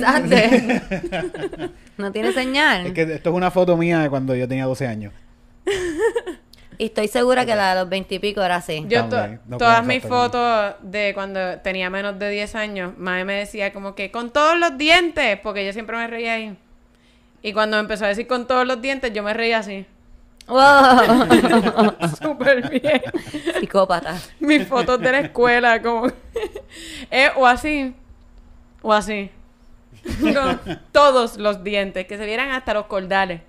no tiene señal. Es que esto es una foto mía de cuando yo tenía 12 años. Y estoy segura que la de los veintipico era así. Yo to- También, no todas mis fotos de cuando tenía menos de 10 años, Mae me decía como que con todos los dientes, porque yo siempre me reía ahí. Y cuando me empezó a decir con todos los dientes, yo me reía así. ¡Wow! Súper bien. Psicópata. Mis fotos de la escuela, como. eh, o así. O así. Con todos los dientes, que se vieran hasta los cordales.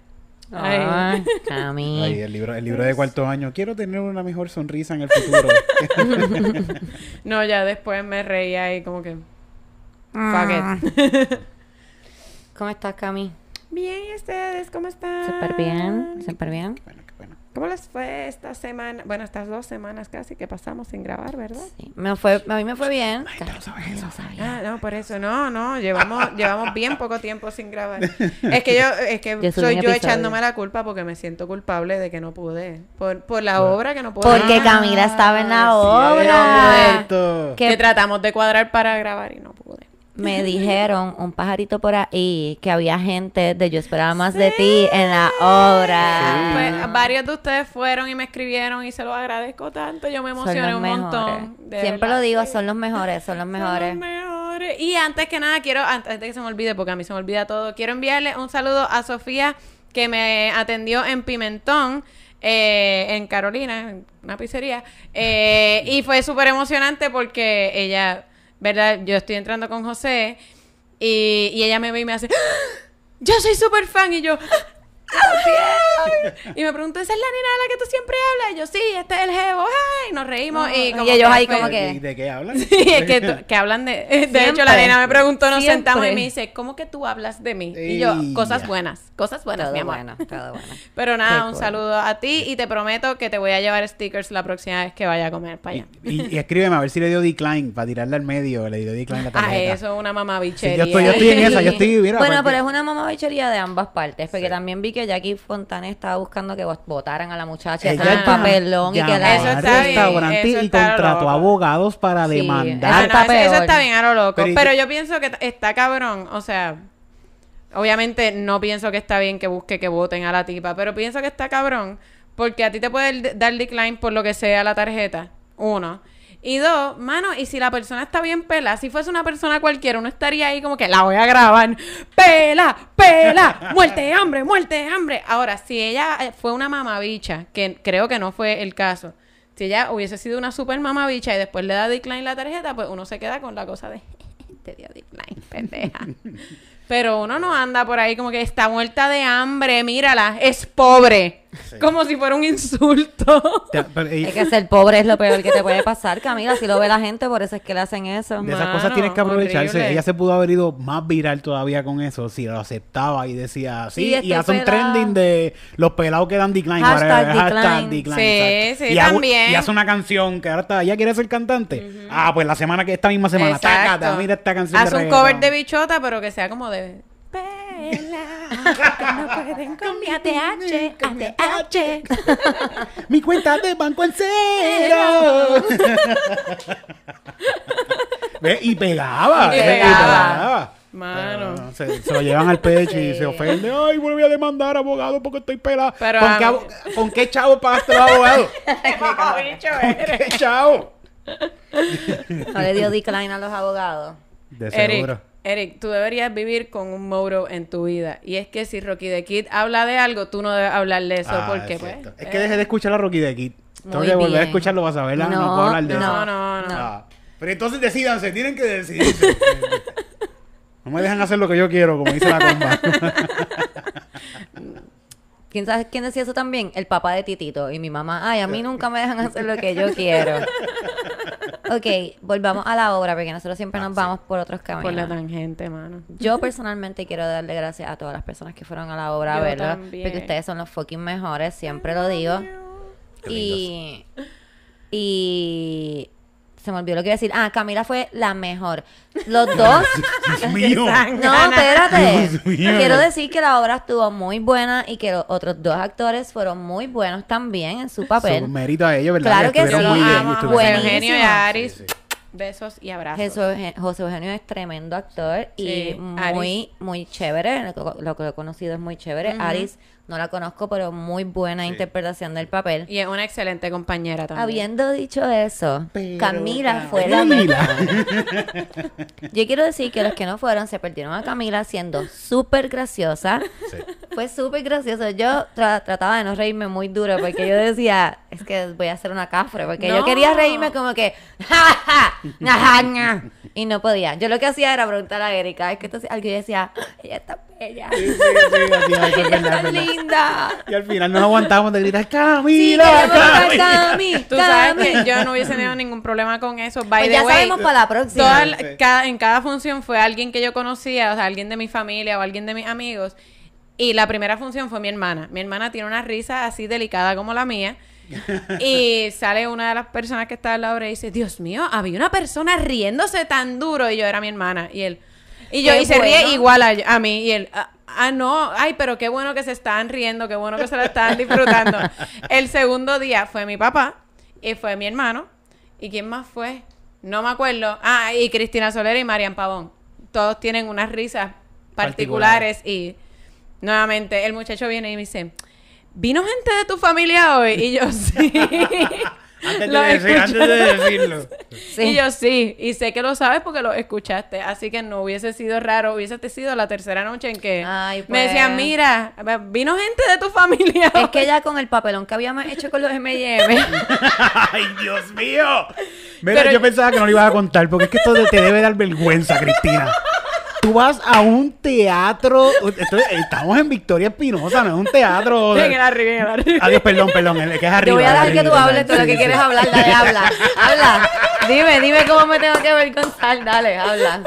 Ay. Ay, Cami. Ahí, el libro, el libro de cuarto año. Quiero tener una mejor sonrisa en el futuro. No, ya después me reía ahí como que. Ah. Fuck it. ¿Cómo estás, Cami? Bien, ¿y ustedes? ¿Cómo están? Súper bien, súper bien. bueno. ¿Cómo les fue esta semana? Bueno, estas dos semanas casi que pasamos sin grabar, ¿verdad? Sí, me fue, a mí me fue bien. Ay, tú lo sabes Nadie eso. lo sabía. Ah, no, por eso, no, no, llevamos, llevamos bien poco tiempo sin grabar. Es que yo, es que Yo soy yo episodio. echándome la culpa porque me siento culpable de que no pude. Por, por la obra que no pude. Porque Camila estaba en la obra. Que Que tratamos de cuadrar para grabar y no pude. Me dijeron un pajarito por ahí que había gente de Yo esperaba más de ti en la obra. Pues varios de ustedes fueron y me escribieron y se los agradezco tanto. Yo me Son emocioné los un mejores. montón. de Siempre verdad. lo digo, son los mejores, son los Son mejores. los mejores. Y antes que nada, quiero, antes de que se me olvide, porque a mí se me olvida todo, quiero enviarle un saludo a Sofía, que me atendió en Pimentón, eh, en Carolina, en una pizzería. Eh, y fue súper emocionante porque ella, ¿verdad? Yo estoy entrando con José y, y ella me ve y me hace, ¡Ah! yo soy súper fan. Y yo, Y me preguntó, ¿esa es la nena de la que tú siempre hablas? Y yo, sí, este es el jevo. Ay, nos reímos. y, Y como ellos que ahí como que- ¿Y ¿De qué hablan? Sí, es que, que hablan de... De hecho, la nena me preguntó, nos Siempre. sentamos y me dice, ¿cómo que tú hablas de mí? Y yo, cosas buenas, cosas buenas, Todo mi amor. bueno, todo bueno. Pero nada, Qué un cool. saludo a ti y te prometo que te voy a llevar stickers la próxima vez que vaya a comer para allá. Y, y escríbeme a ver si le dio decline para tirarle al medio. Le dio decline la Ah, tarjeta. eso es una Sí, mamabichería. yo, estoy, yo estoy en esa. Yo estoy, mira. bueno, porque- pero es una mamá bichería de ambas partes, porque Sí. también vi que Jackie Fontana estaba buscando que votaran a la muchacha, Ella llamó- papelón y que la... Eso está bien, restaurante eso y contrató abogados para Sí, demandar. no, eso, eso está bien a lo loco. Pero Pero, yo pienso que está cabrón. O sea, obviamente no pienso que está bien que busque que voten a la tipa, pero pienso que está cabrón porque a ti te puede dar decline por lo que sea la tarjeta. Uno. Y dos, mano, y si la persona está bien pela, si fuese una persona cualquiera, uno estaría ahí como que la voy a grabar. Pela, pela, muerte de hambre, muerte de hambre. Ahora, si ella eh, fue una mamabicha, que creo que no fue el caso, si ella hubiese sido una super mamabicha y después le da decline la tarjeta, pues uno se queda con la cosa de te dio decline, pendeja. Pero uno no anda por ahí como que está muerta de hambre, mírala, es pobre. Como si fuera un insulto. Es que ser pobre es lo peor que te puede pasar, Camila, si lo ve la gente, por eso es que le hacen eso. de esas Mano, cosas tienes que aprovecharse. horrible. Ella se pudo haber ido más viral todavía con eso si lo aceptaba y decía sí. Sí, y hace un trending de los pelados que dan decline. Hashtag whatever, hashtag decline. decline, Sí, exacto. sí, y hago- también. y hace una canción que ahora está, ella quiere ser cantante. Ah, pues la semana que esta misma semana. Exacto. tácata, mira esta canción. Haz de un reggaetón. cover de bichota, pero que sea como de. Que no pueden con mi ATH, ATH. Mi cuenta de banco en cero. Ve, y pegaba. Y eh, pegaba. Mano. Pero Se, se lo llevan al pecho y se ofende. Ay, voy a demandar abogado porque estoy pelada. Pero ¿Con, qué, mí- abo- ¿Con qué chavo pagaste los abogados? bicho ¿Con qué chavo? No le dio decline a los abogados. De seguro. Eric, tú deberías vivir con un moro en tu vida. Y es que si Rocky the Kid habla de algo, tú no debes hablar de eso. Ah, porque, es pues. Es eh, que dejé de escuchar a Rocky de Kid. Tengo Muy que volver a escucharlo para saberla. No, No, puedo hablar de No, eso. no, no. Ah, Pero entonces decidanse, tienen que decidirse. no me dejan hacer lo que yo quiero, como dice la comba. ¿Quién sabe quién decía eso también? El papá de Titito y mi mamá. Ay, a mí nunca me dejan hacer lo que yo quiero. Ok, volvamos a la obra porque nosotros siempre nos vamos por otros caminos. Por la tangente, mano. Yo personalmente quiero darle gracias a todas las personas que fueron a la obra a Yo verlo. también. Porque ustedes son los fucking mejores, siempre lo digo. Qué Y. Y. Se me olvidó lo que iba a decir. Ah, Camila fue la mejor. Los dos. Dios mío. No, espérate. Dios mío. Quiero decir que la obra estuvo muy buena y que los otros dos actores fueron muy buenos también en su papel. Su mérito a ellos, ¿verdad? Claro que sí. Muy los bien. José. Eugenio y Aris. Sí, sí. Besos y abrazos. Jesús José Eugenio es tremendo actor y muy, muy chévere. Lo que, lo que he conocido es muy chévere. Aris no la conozco, pero muy buena interpretación del papel. Y es una excelente compañera también. Habiendo dicho eso, Pero Camila fue la Camila. Yo quiero decir que los que no fueron se perdieron a Camila siendo súper graciosa. Sí. Fue súper gracioso. Yo tra- trataba de no reírme muy duro porque yo decía, es que voy a hacer una cafre. Porque yo quería reírme como que, ja, ja, ja, ja, ja, y no podía. Yo lo que hacía era preguntar a Erika, es que y yo decía, ella está bella. Sí, sí, sí, así, así, es Ella es linda. Y al final nos aguantamos de gritar, Camila, Camila". Cami, Tú sabes que yo no hubiese tenido ningún problema con eso. By Pues the ya way, sabemos para la próxima. toda la- Sí. cada- en cada función fue alguien que yo conocía, o sea, alguien de mi familia o alguien de mis amigos. Y la primera función fue mi hermana. Mi hermana tiene una risa así delicada como la mía. y sale una de las personas que está al lado y dice, Dios mío, había una persona riéndose tan duro. Y yo era mi hermana. Y él. Y yo, Qué y se ríe igual a, a mí. Y él, ah, ah, no, ay, pero qué bueno que se están riendo, qué bueno que se la están disfrutando. El segundo día fue mi papá y fue mi hermano. ¿Y quién más fue? No me acuerdo. Ah, y Cristina Solera y Marian Pavón. Todos tienen unas risas particulares y nuevamente el muchacho viene y me dice, ¿vino gente de tu familia hoy? Y yo, sí. Antes de, Lo decir- antes de decirlo. Sí. Y yo sí, y sé que lo sabes porque lo escuchaste, así que no hubiese sido raro, hubiese sido la tercera noche en que Ay, me decían, pues. mira, vino gente de tu familia. Es que ya con el papelón que habíamos hecho con los M&M, ¡Ay, Dios mío! Mira, Pero- yo pensaba que no lo ibas a contar, porque es que esto te debe dar vergüenza, Cristina. Tú vas a un teatro. esto- estamos en Victoria Espinosa, no es un teatro. en el arriba, en el arriba. Adiós, perdón, perdón, el que es arriba. Te voy a dejar que tú hables todo lo que quieres hablar. Dale, habla. Habla. Dime, dime cómo me tengo que avergonzar. Dale, habla.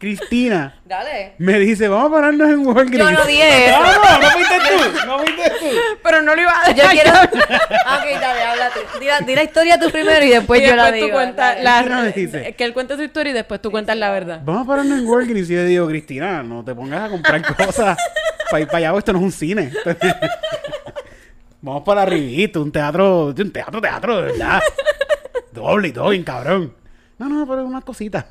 Cristina Dale. me dice, vamos a pararnos en Walgreens. Yo no dije eso. No, no, no fuiste tú, no fuiste tú. Pero no lo iba a Yo dejar quiero. hablar. ok, dale, habla tú. Di la, di la historia tú primero y después y yo la después tú digo. cuentas la, ¿Qué nos dice? que él cuente su historia y después tú cuentas la verdad. Vamos a pararnos en Walgreens. Y yo digo, Cristina, no te pongas a comprar cosas para ir para allá, esto no es un cine. Vamos para arribito, un teatro, un teatro, teatro, de verdad. Doble y todo, bien cabrón. No, no, pero unas cositas.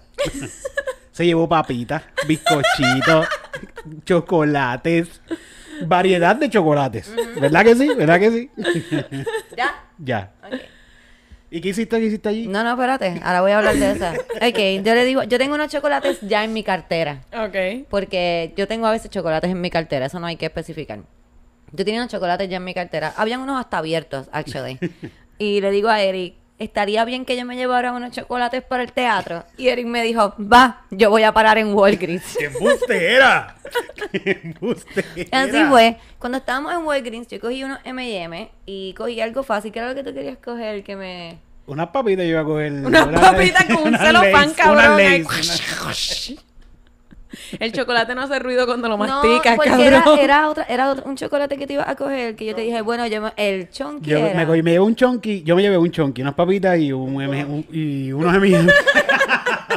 Se llevó papitas, bizcochitos, chocolates, variedad de chocolates. ¿Verdad que sí? ¿Verdad que sí? ¿Ya? ya. ¿Y qué hiciste? ¿Qué hiciste allí? No, no, espérate. Ahora voy a hablar de esa. Ok, yo le digo, yo tengo unos chocolates ya en mi cartera. Ok. Porque yo tengo a veces chocolates en mi cartera, eso no hay que especificar. Yo tenía unos chocolates ya en mi cartera. Habían unos hasta abiertos, actually. y le digo a Eric, ¿estaría bien que yo me llevara unos chocolates para el teatro? Y Eric me dijo, va, yo voy a parar en Walgreens. ¡Qué embustera! ¡Qué embustera! Así fue. Cuando estábamos en Walgreens, yo cogí unos M&M y cogí algo fácil. ¿Qué era lo que tú querías coger? Que me... Unas papitas yo iba a coger. Unas papitas con un celofán, cabrón, unas ahí. Lay's, unas- El chocolate no hace ruido cuando lo No, masticas, porque cabrón. era, era, otra, era otro- un chocolate que te ibas a coger, que yo te dije, bueno, yo me- el chonky Yo era. me, cogí- me llevé un chonky, yo me llevé un chonky, unas papitas y, un, M- un- y unos M&M.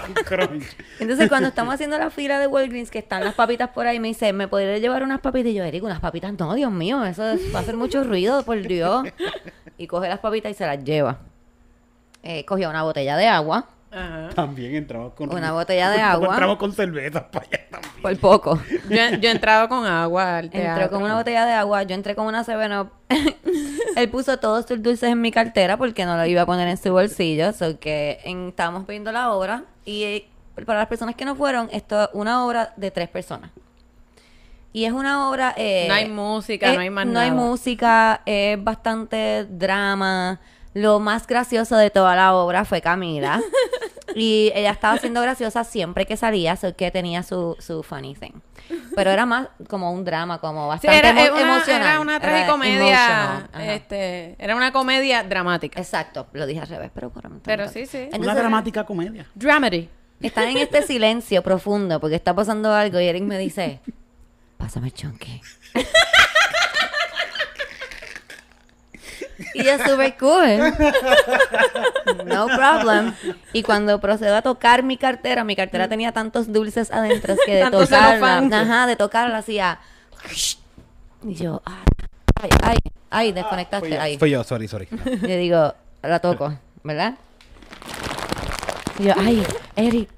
Un crunch. Entonces, cuando estamos haciendo la fila de Walgreens, que están las papitas por ahí, me dice, ¿me podría llevar unas papitas? Y yo, Eric, unas papitas, no, Dios mío, eso es- va a hacer mucho ruido, por Dios. Y coge las papitas y se las lleva. Eh, cogió una botella de agua, Ajá. También entramos con... Una botella de agua. Entramos con cervezas para allá también. por poco. Yo, yo he entrado con agua al teatro. Entró con una botella de agua, yo entré con una 7 Él puso todos sus dulces en mi cartera porque no lo iba a poner en su bolsillo. So que en- estábamos viendo la obra y eh, para las personas que no fueron, esto es una obra de tres personas. Y es una obra... eh, No hay música, no hay más No hay música, es bastante drama. Lo más gracioso de toda la obra fue Camila. y ella estaba siendo graciosa siempre que salía, so que tenía su, su funny thing. Pero era más como un drama, como Sí, bastante era, emo- era una, emocional. era una Era tragicomedia. ajá. Este, era una comedia dramática. Exacto, lo dije al revés, pero por Pero sí, sí. Una Entonces, dramática comedia. Dramedy. Están en este silencio profundo porque está pasando algo y Eric me dice, pásame el chonque. Y yo súper cool. No problem. Y cuando procedo a tocar mi cartera, mi cartera tenía tantos dulces adentro que de tocarla, ajá, de tocarla hacía... Y yo, ah, ay, ay, ay, desconectaste, Fui yo, ay. fui yo, sorry, sorry. Le digo, la toco, ¿verdad? Y yo, ay, Eric,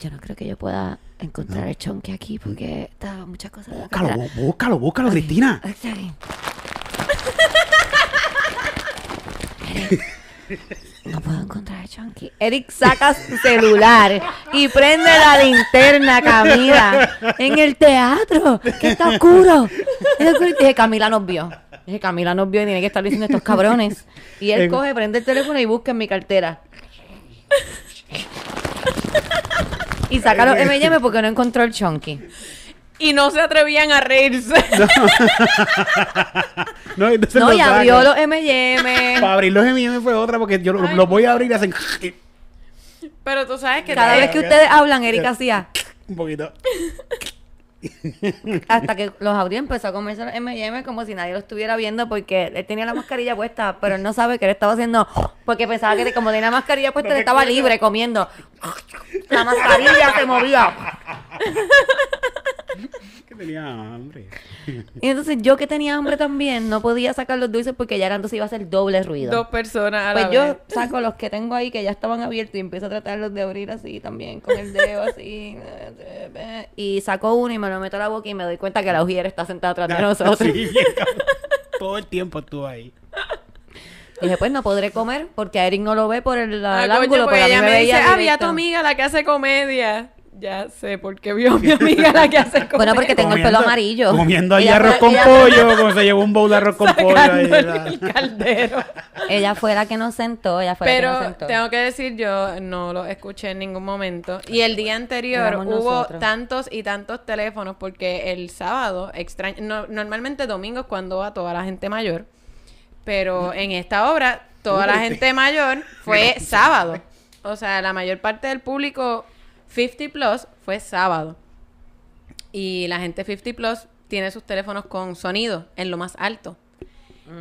yo no creo que yo pueda encontrar el chonque aquí porque está muchas cosas. Búscalo, cartera". bú- búscalo, búscalo, Cristina. Está bien. Eric, no puedo encontrar el chunky. Eric saca su celular y prende la linterna, Camila, en el teatro, que está oscuro. Está oscuro. Y dije, Camila nos vio. Dije, Camila nos vio y tiene que estar diciendo estos cabrones. Y él En- coge, prende el teléfono y busca en mi cartera. Y saca los M&M porque no encontró el chunky. Y no se atrevían a reírse. No, entonces No, lo y abrió los M&M. Para abrir los M&M fue otra porque yo lo- los voy a abrir y hacen Pero tú sabes que Cada vez que ustedes hablan, Erika hacía. un poquito. Hasta que los abrió empezó a comerse los M&M como si nadie lo estuviera viendo porque él tenía la mascarilla puesta, pero él no sabe que él estaba haciendo porque pensaba que como tenía la mascarilla puesta No estaba libre comiendo. La mascarilla se movía. Tenía hambre. Y entonces yo que tenía hambre también no podía sacar los dulces porque ya era entonces iba a hacer doble ruido. dos personas a la Pues yo vez. saco los que tengo ahí que ya estaban abiertos y empiezo a tratarlos de abrir así también, con el dedo así. Y saco uno y me lo meto a la boca y me doy cuenta que la ujier está sentada atrás de nosotros. Sí. Todo el tiempo estuvo ahí. Dije, pues no podré comer porque a Eric no lo ve por el, Ah, el coño, ángulo, porque pero a mí ella me me dice, veía ah, vi a directo". tu amiga la que hace comedia. Ya sé, porque vio a mi amiga la que hace comedia. Bueno, porque tengo el pelo amarillo. Comiendo ahí Ella arroz fue- con ella- pollo, como se llevó un bowl de arroz con pollo ahí. El caldero. Ella fue la que nos sentó, ella fue la que nos Pero sentó. tengo que decir, yo no lo escuché en ningún momento. Y el día anterior Éramos hubo nosotros. tantos y tantos teléfonos porque el sábado, extraño, no- normalmente domingo es cuando va toda la gente mayor, pero en esta obra toda la gente mayor fue sábado. O sea, la mayor parte del público 50 plus fue sábado. Y la gente 50 plus tiene sus teléfonos con sonido en lo más alto.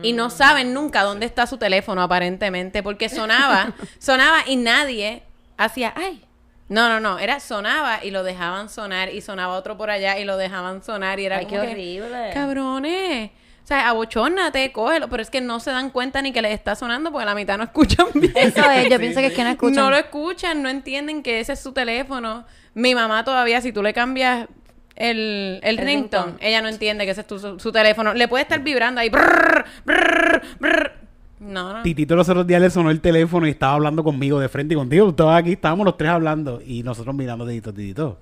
Y no saben nunca dónde está su teléfono, aparentemente, porque sonaba, sonaba y nadie hacía, ay. No, no, no, era sonaba y lo dejaban sonar y sonaba otro por allá y lo dejaban sonar y era Ay, como qué que, horrible. cabrones. O sea, abochórnate, cógelo, pero es que no se dan cuenta ni que les está sonando porque la mitad no escuchan bien. Eso es, yo pienso que es que no escuchan. No lo escuchan, no entienden que ese es su teléfono. Mi mamá todavía, si tú le cambias el, el, El ringtone, ringtone. ella no entiende que ese es tu- su, su teléfono. Le puede estar vibrando ahí. brrr, brrr, brrr. No, no. Titito los otros días le sonó el teléfono y estaba hablando conmigo de frente y contigo. Estabas aquí, estábamos los tres hablando y nosotros mirando a Titito, Titito.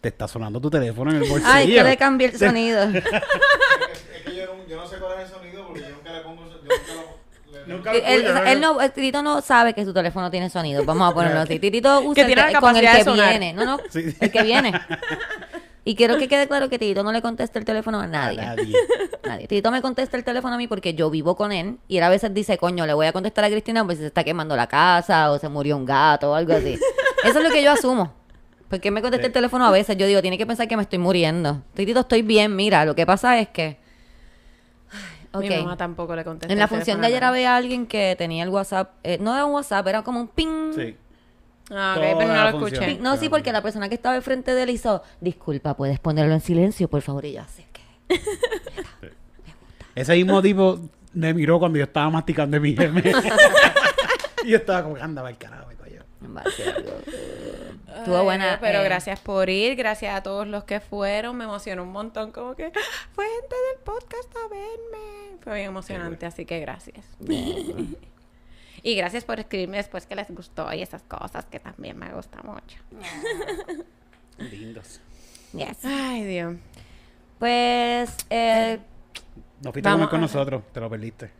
Te está sonando tu teléfono en el bolsillo. Ay, que le cambié el sonido. Yo no, sé cuál es el sonido porque yo nunca le pongo. Yo nunca lo. le- Nunca lo él, ¿no? él no, el Titito no sabe que su teléfono tiene sonido. Vamos a ponerlo así. Titito usa Que el con el que viene. No, no, Sí. el que viene. Y quiero que quede claro que Titito no le contesta el teléfono a nadie. A nadie. Nadie. Tito me contesta el teléfono a mí porque yo vivo con él y él a veces dice, coño, le voy a contestar a Cristina pues se está quemando la casa o se murió un gato o algo así. Eso es lo que yo asumo. Porque él me contesta el teléfono a veces. Yo digo, tiene que pensar que me estoy muriendo. Titito, estoy bien. Mira, lo que pasa es que... Mi mamá tampoco le contesta. En la función de ayer había alguien que tenía el WhatsApp. eh, no era un WhatsApp, era como un ping. Sí. Ah, ok, Toda pero no lo función. escuché. No, sí, porque la persona que estaba enfrente de él hizo, disculpa, puedes ponerlo en silencio, por favor. Y yo así que... Ese mismo tipo me miró cuando yo estaba masticando mi y yo estaba como, anda, va el carajo, me coño. Estuvo Ay, buena. Pero eh, gracias por ir, gracias a todos los que fueron. Me emocionó un montón, como que fue gente del podcast a verme. Fue bien emocionante, así que gracias. y gracias por escribirme después que les gustó y esas cosas que también me gusta mucho. Lindos. yes. Ay, Dios. Pues eh, No fuiste a comer con nosotros, te lo perdiste.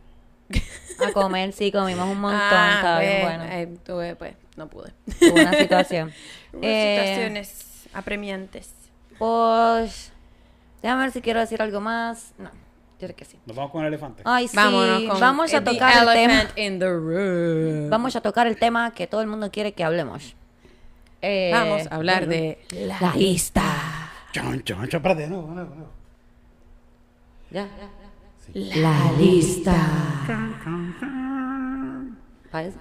a comer, sí, comimos un montón. Ah, estaba bien pues, bueno. eh, tuve, pues, no pude. Hubo una situación. Hubo Eh, situaciones apremiantes. Pues, déjame ver si quiero decir algo más. No, yo creo que sí. Nos vamos con el elefante. Ay, sí, Vámonos con vamos a the tocar el tema. elephant in the room. Vamos a tocar el tema que todo el mundo quiere que hablemos. Eh, Vamos a hablar de la lista. Chon, chon, chon, espérate, no, no, no. Ya, ya, ya. La lista. Parece-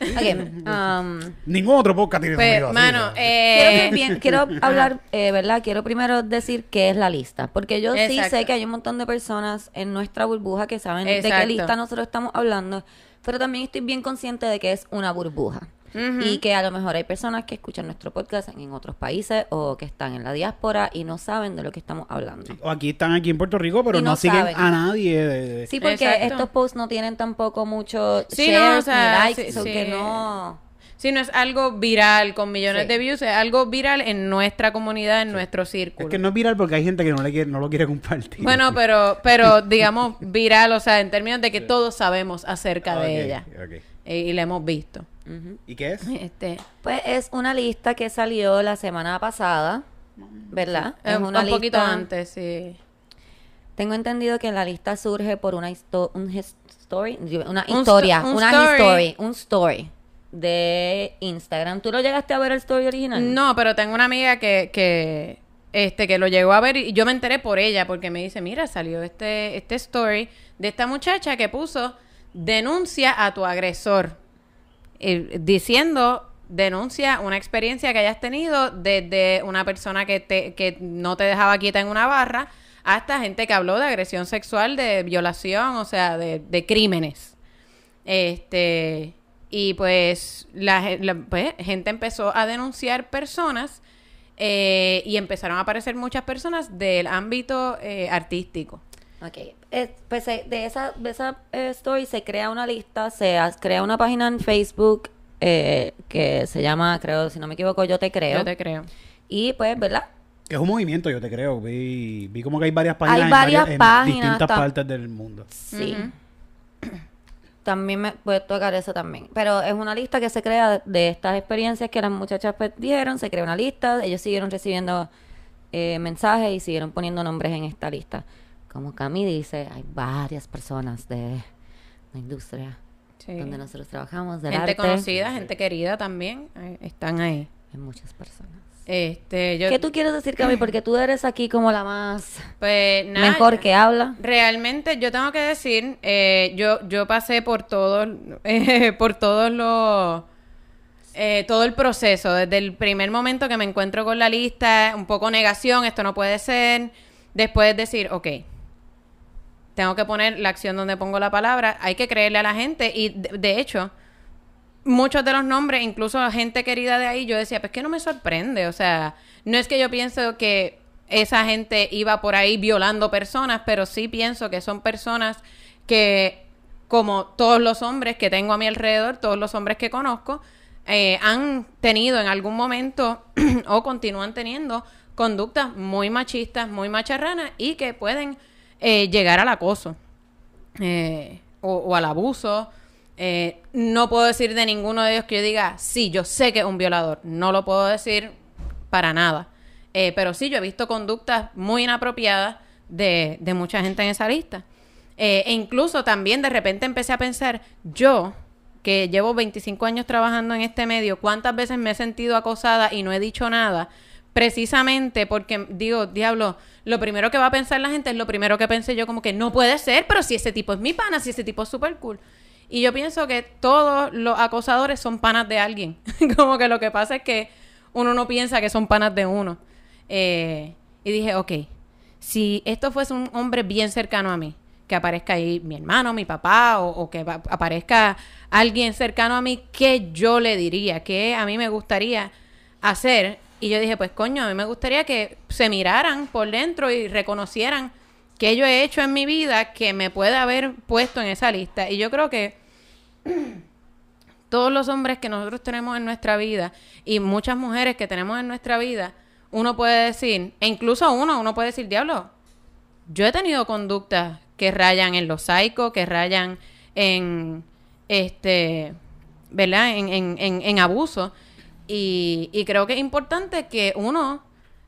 Um, Ningún otro podcast tiene Pues, sonido así, mano, ¿no? quiero, eh, quiero hablar, eh, ¿verdad? Quiero primero decir qué es la lista. Porque yo sí sé que hay un montón de personas en nuestra burbuja que saben de qué lista nosotros estamos hablando. Pero también estoy bien consciente de que es una burbuja. Y que a lo mejor hay personas que escuchan nuestro podcast en otros países o que están en la diáspora y no saben de lo que estamos hablando. O aquí están aquí en Puerto Rico, pero Y no, no siguen saben. a nadie. de- de- Sí, porque Exacto. estos posts no tienen tampoco mucho Sí, shares no, o sea, ni likes, sí, sí. que no... Si no es algo viral con millones Sí. de views, es algo viral en nuestra comunidad, en nuestro círculo. Es que no es viral porque hay gente que no, le quiere, no lo quiere compartir. Bueno, pero, pero digamos viral, o sea, en términos de que todos sabemos acerca de ella y la hemos visto. ¿Y qué es? Este, Pues es una lista que salió la semana pasada, ¿verdad? eh, Es un, una un poquito lista- antes, sí. Tengo entendido que la lista surge por una histo- un his- story, una Un historia, sto- un una story. story, un story de Instagram. ¿Tú lo llegaste a ver el story original? No, pero tengo una amiga que, que, este, que lo llegó a ver y yo me enteré por ella porque me dice, mira, salió este, este story de esta muchacha que puso denuncia a tu agresor. Eh, diciendo, denuncia una experiencia que hayas tenido desde una persona que, te, que no te dejaba quieta en una barra hasta gente que habló de agresión sexual, de violación, o sea, de, de crímenes. Este, y pues la, pues, gente empezó a denunciar personas eh, y empezaron a aparecer muchas personas del ámbito eh, artístico. Ok. Eh, pues eh, de esa, de esa eh, story se crea una lista, se ha- crea una página en Facebook eh, que se llama, creo, si no me equivoco, Yo Te Creo. Yo te creo. Y pues, ¿verdad? Es un movimiento, yo te creo. Vi, vi como que hay varias páginas, Hay en, varias distintas tam- partes del mundo. Sí. También me puede tocar eso también. Pero es una lista que se crea de, estas experiencias que las muchachas pues, dieron. Se crea una lista. Ellos siguieron recibiendo eh, mensajes y siguieron poniendo nombres en esta lista. Como Cami dice, hay varias personas de la industria Sí. donde nosotros trabajamos, del Gente arte. conocida, gente querida también, eh, están ahí. Hay muchas personas. Este, yo, ¿Qué tú quieres decir, Cami? Porque tú eres aquí como la más pues, mejor que habla. Realmente yo tengo que decir, eh, yo, yo pasé por todos, eh, por todos los, eh, todo el proceso, desde el primer momento que me encuentro con la lista, un poco negación, esto no puede ser, después decir, ok, tengo que poner la acción donde pongo la palabra, hay que creerle a la gente y de, hecho, muchos de los nombres, incluso gente querida de ahí, yo decía, pues que no me sorprende, o sea, no es que yo pienso que esa gente iba por ahí violando personas, pero sí pienso que son personas que, como todos los hombres que tengo a mi alrededor, todos los hombres que conozco, eh, han tenido en algún momento o continúan teniendo conductas muy machistas, muy macharranas y que pueden eh, llegar al acoso eh, o, o al abuso. Eh, no puedo decir de ninguno de ellos que yo diga, sí, yo sé que es un violador. No lo puedo decir para nada. Eh, pero sí, yo he visto conductas muy inapropiadas de, de mucha gente en esa lista. E incluso también de repente empecé a pensar, yo, que llevo 25 años trabajando en este medio, ¿cuántas veces me he sentido acosada y no he dicho nada? Precisamente porque digo, diablo, lo primero que va a pensar la gente es lo primero que pensé yo, como que no puede ser, pero si ese tipo es mi pana, si ese tipo es súper cool. Y yo pienso que todos los acosadores son panas de alguien. como que lo que pasa es que uno no piensa que son panas de uno. Eh, y dije, ok, si esto fuese un hombre bien cercano a mí, que aparezca ahí mi hermano, mi papá, o, o que aparezca alguien cercano a mí, ¿qué yo le diría? ¿Qué a mí me gustaría hacer? Y yo dije, pues coño, a mí me gustaría que se miraran por dentro y reconocieran que yo he hecho en mi vida que me puede haber puesto en esa lista. Y yo creo que todos los hombres que nosotros tenemos en nuestra vida y muchas mujeres que tenemos en nuestra vida, uno puede decir, e incluso uno, uno puede decir, diablo, yo he tenido conductas que rayan en lo psycho, que rayan en, este, ¿verdad? En, en, en, en abuso. Y, creo que es importante que uno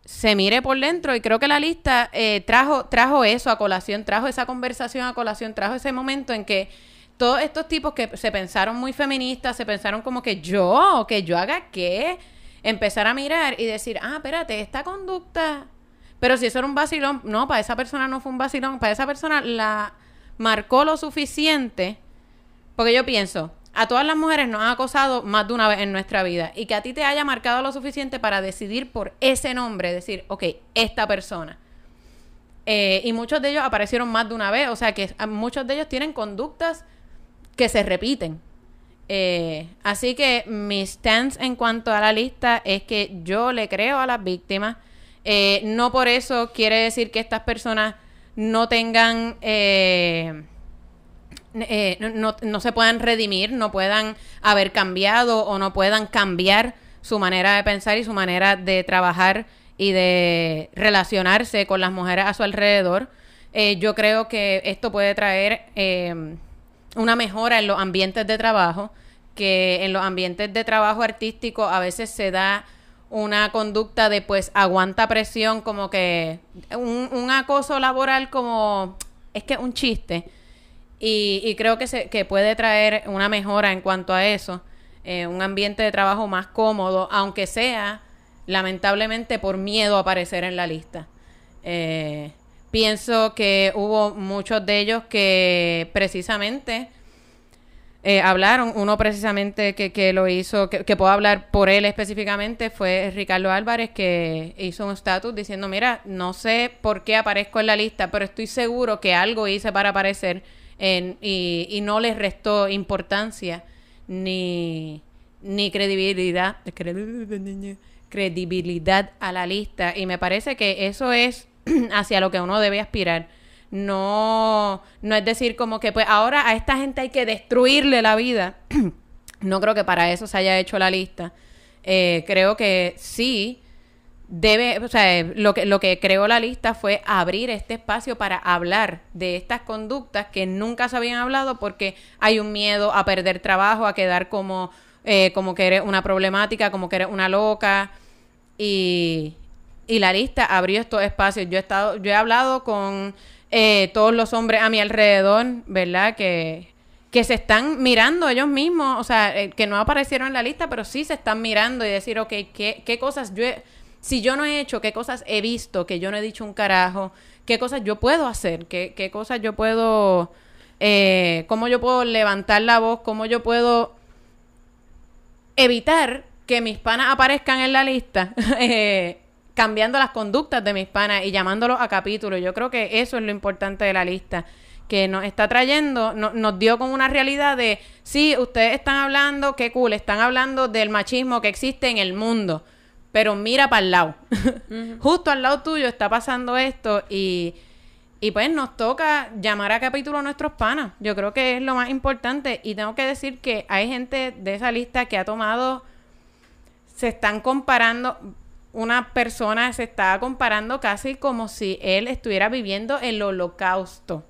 se mire por dentro y creo que la lista eh, trajo, trajo eso a colación, trajo esa conversación a colación, trajo ese momento en que todos estos tipos que se pensaron muy feministas, se pensaron como que yo, que yo haga qué, empezar a mirar y decir, ah, espérate, esta conducta, pero si eso era un vacilón, no, para esa persona no fue un vacilón, para esa persona la marcó lo suficiente, porque yo pienso, a todas las mujeres nos han acosado más de una vez en nuestra vida y que a ti te haya marcado lo suficiente para decidir por ese nombre, decir, ok, esta persona. Eh, y muchos de ellos aparecieron más de una vez, o sea que muchos de ellos tienen conductas que se repiten. Eh, así que mi stance en cuanto a la lista es que yo le creo a las víctimas. Eh, no por eso quiere decir que estas personas no tengan... eh, eh, no, no- se puedan redimir, no puedan haber cambiado o no puedan cambiar su manera de pensar y su manera de trabajar y de relacionarse con las mujeres a su alrededor. Eh, yo creo que esto puede traer eh, una mejora en los ambientes de trabajo, que en los ambientes de trabajo artístico a veces se da una conducta de pues aguanta presión, como que un, un acoso laboral como es que un chiste. Y, creo que, se, que puede traer una mejora en cuanto a eso, eh, un ambiente de trabajo más cómodo, aunque sea lamentablemente por miedo a aparecer en la lista. Eh, pienso que hubo muchos de ellos que precisamente eh, hablaron, uno precisamente que, que lo hizo, que, que puedo hablar por él específicamente, fue Ricardo Álvarez, que hizo un estatus diciendo, mira, no sé por qué aparezco en la lista, pero estoy seguro que algo hice para aparecer y no les restó importancia ni, ni credibilidad, credibilidad a la lista. Y me parece que eso es hacia lo que uno debe aspirar. No, no es decir como que pues ahora a esta gente hay que destruirle la vida. no creo que para eso se haya hecho la lista. Eh, creo que sí debe, o sea, eh, lo que, lo que creó la lista fue abrir este espacio para hablar de estas conductas que nunca se habían hablado porque hay un miedo a perder trabajo, a quedar como, eh, como que eres una problemática, como que eres una loca. Y, y la lista abrió estos espacios. Yo he estado, yo he hablado con eh, todos los hombres a mi alrededor, ¿verdad? Que, que se están mirando ellos mismos, o sea, eh, que no aparecieron en la lista, pero sí se están mirando y decir, ok, ¿qué, qué cosas yo he- si yo no he hecho, qué cosas he visto, que yo no he dicho un carajo, qué cosas yo puedo hacer, qué, qué cosas yo puedo, eh, cómo yo puedo levantar la voz, cómo yo puedo evitar que mis panas aparezcan en la lista, eh, cambiando las conductas de mis panas y llamándolos a capítulo. Yo creo que eso es lo importante de la lista, que nos está trayendo, no- nos dio con una realidad de, sí, ustedes están hablando, qué cool, están hablando del machismo que existe en el mundo, pero mira para el lado. Justo al lado tuyo está pasando esto y... Y pues nos toca llamar a capítulo a nuestros panas. Yo creo que es lo más importante. Y tengo que decir que hay gente de esa lista que ha tomado. Se están comparando. Una persona se está comparando casi como si él estuviera viviendo el holocausto.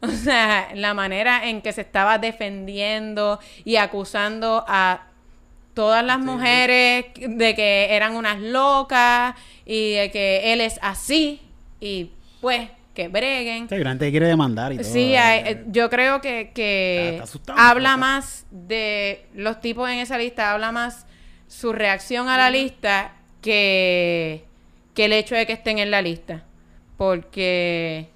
O sea, la manera en que se estaba defendiendo y acusando a todas las mujeres de que eran unas locas y de que él es así. Y pues, que breguen. Sí, que quiere demandar y todo. Sí, hay- eh, yo creo que, que asustado, habla más de los tipos en esa lista, habla más su reacción a la lista que, que el hecho de que estén en la lista. Porque,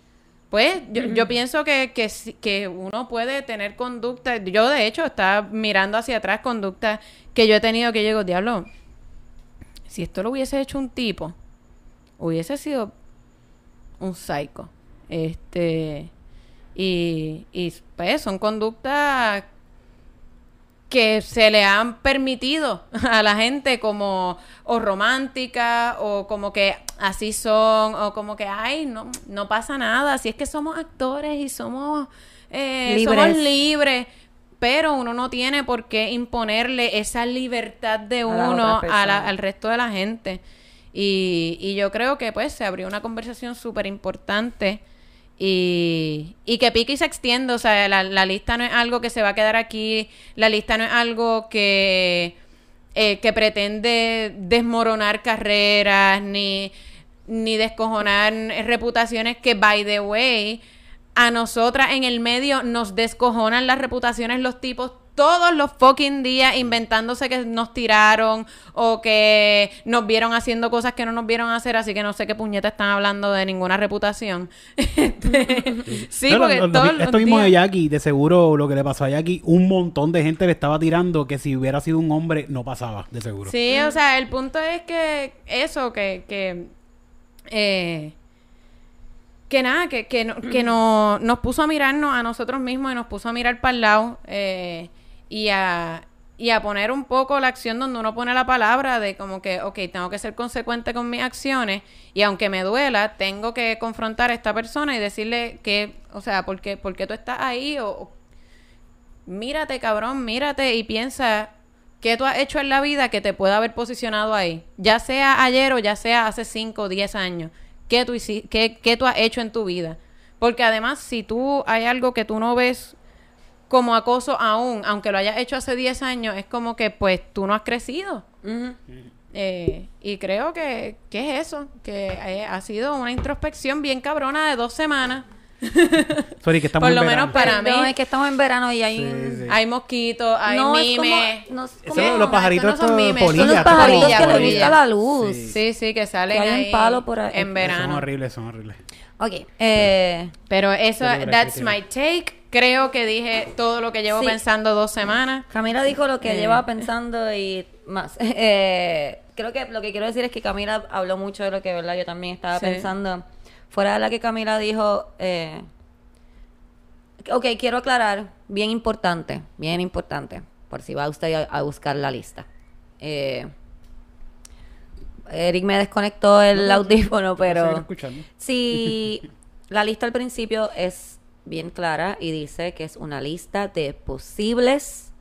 pues, yo, yo pienso que, que, que uno puede tener conducta. Yo, de hecho, estaba mirando hacia atrás conductas que yo he tenido que yo digo, diablo, si esto lo hubiese hecho un tipo, hubiese sido un psycho. Este. Y, y pues son conductas que se le han permitido a la gente como o romántica o como que así son o como que ay no no pasa nada si es que somos actores y somos eh, Libres. somos libres pero uno no tiene por qué imponerle esa libertad de A uno a la- al resto de la gente y, y yo creo que pues se abrió una conversación súper importante y, y que pique y se extienda. O sea, la, la lista no es algo que se va a quedar aquí. La lista no es algo que, eh, que pretende desmoronar carreras ni, ni descojonar reputaciones que, by the way, a nosotras en el medio nos descojonan las reputaciones los tipos todos los fucking días inventándose que nos tiraron o que nos vieron haciendo cosas que no nos vieron hacer, así que no sé qué puñeta están hablando de ninguna reputación. Este, sí, Pero porque los esto mismo de Jackie, de seguro lo que le pasó a Jackie, un montón de gente le estaba tirando que si hubiera sido un hombre no pasaba, de seguro. Sí, o sea, el punto es que eso, que, que, eh, que nada, que, que, no- que no- nos puso a mirarnos a nosotros mismos y nos puso a mirar para el lado. eh, y a, y a poner un poco la acción donde uno pone la palabra de como que, ok, tengo que ser consecuente con mis acciones y aunque me duela, tengo que confrontar a esta persona y decirle que, o sea, ¿por qué, tú estás ahí? O- mírate, cabrón, mírate y piensa qué tú has hecho en la vida que te pueda haber posicionado ahí. Ya sea ayer o ya sea hace 5 o 10 años. ¿Qué tú, qué, qué tú has hecho en tu vida? Porque además, si tú hay algo que tú no ves como acoso aún, aunque lo hayas hecho hace 10 años, es como que pues tú no has crecido. Eh, y creo que, que es eso, que eh, ha sido una introspección bien cabrona de dos semanas. Sorry, que estamos Por en lo menos verano. para mí- es que estamos en verano y hay Sí, un... sí. Hay mosquitos, hay no, es mimes. como... No, es como- es los pajaritos estos no son mimes, son son los polillas, pajaritos que les gusta la luz. Sí. Sí, sí, que salen Que hay un ahí palo por ahí. en Son verano. horribles, son horribles. Ok, eh... Pero eso, that's my take. Creo que dije todo lo que llevo Sí. pensando dos semanas. Camila dijo lo que Eh. lleva pensando y más. Eh, creo que lo que quiero decir es que Camila habló mucho de lo que verdad yo también estaba Sí. pensando. Fuera de la que Camila dijo, eh, ok, quiero aclarar, bien importante, bien importante, por si va usted a, a buscar la lista. Eh, Eric me desconectó el audífono, pero. Sí, la lista al principio es bien clara y dice que es una lista de posibles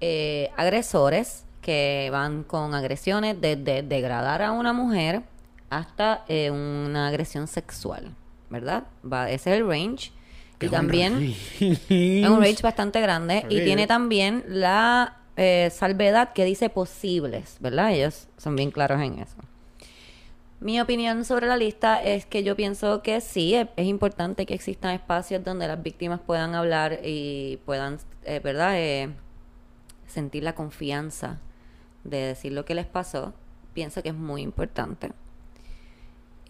eh, agresores que van con agresiones desde degradar a una mujer hasta eh, una agresión sexual, ¿verdad? Va, ese es el range. Y también es un range bastante grande y tiene también la eh, salvedad que dice posibles, ¿verdad? Ellos son bien claros en eso. Mi opinión sobre la lista es que yo pienso que sí, es, es importante que existan espacios donde las víctimas puedan hablar y puedan, eh, ¿verdad?, Eh, sentir la confianza de decir lo que les pasó. Pienso que es muy importante.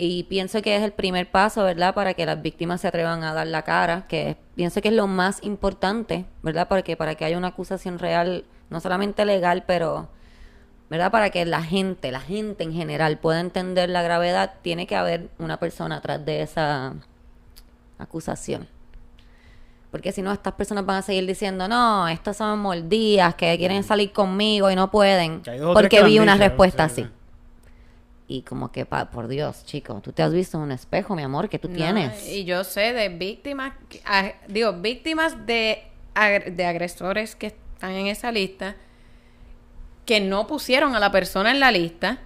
Y pienso que es el primer paso, ¿verdad?, para que las víctimas se atrevan a dar la cara, que pienso que es lo más importante, ¿verdad?, porque para que haya una acusación real, no solamente legal, pero, ¿verdad?, para que la gente, la gente en general pueda entender la gravedad, tiene que haber una persona atrás de esa acusación. Porque si no, estas personas van a seguir diciendo, no, estas son mordidas, que quieren salir conmigo y no pueden, porque vi una respuesta sí, así. Sí. Y como que, pa- por Dios, chico, tú te has visto en un espejo, mi amor, que tú No, tienes. y yo sé de víctimas, ah, digo, víctimas de, de agresores que están en esa lista, que no pusieron a la persona en la lista,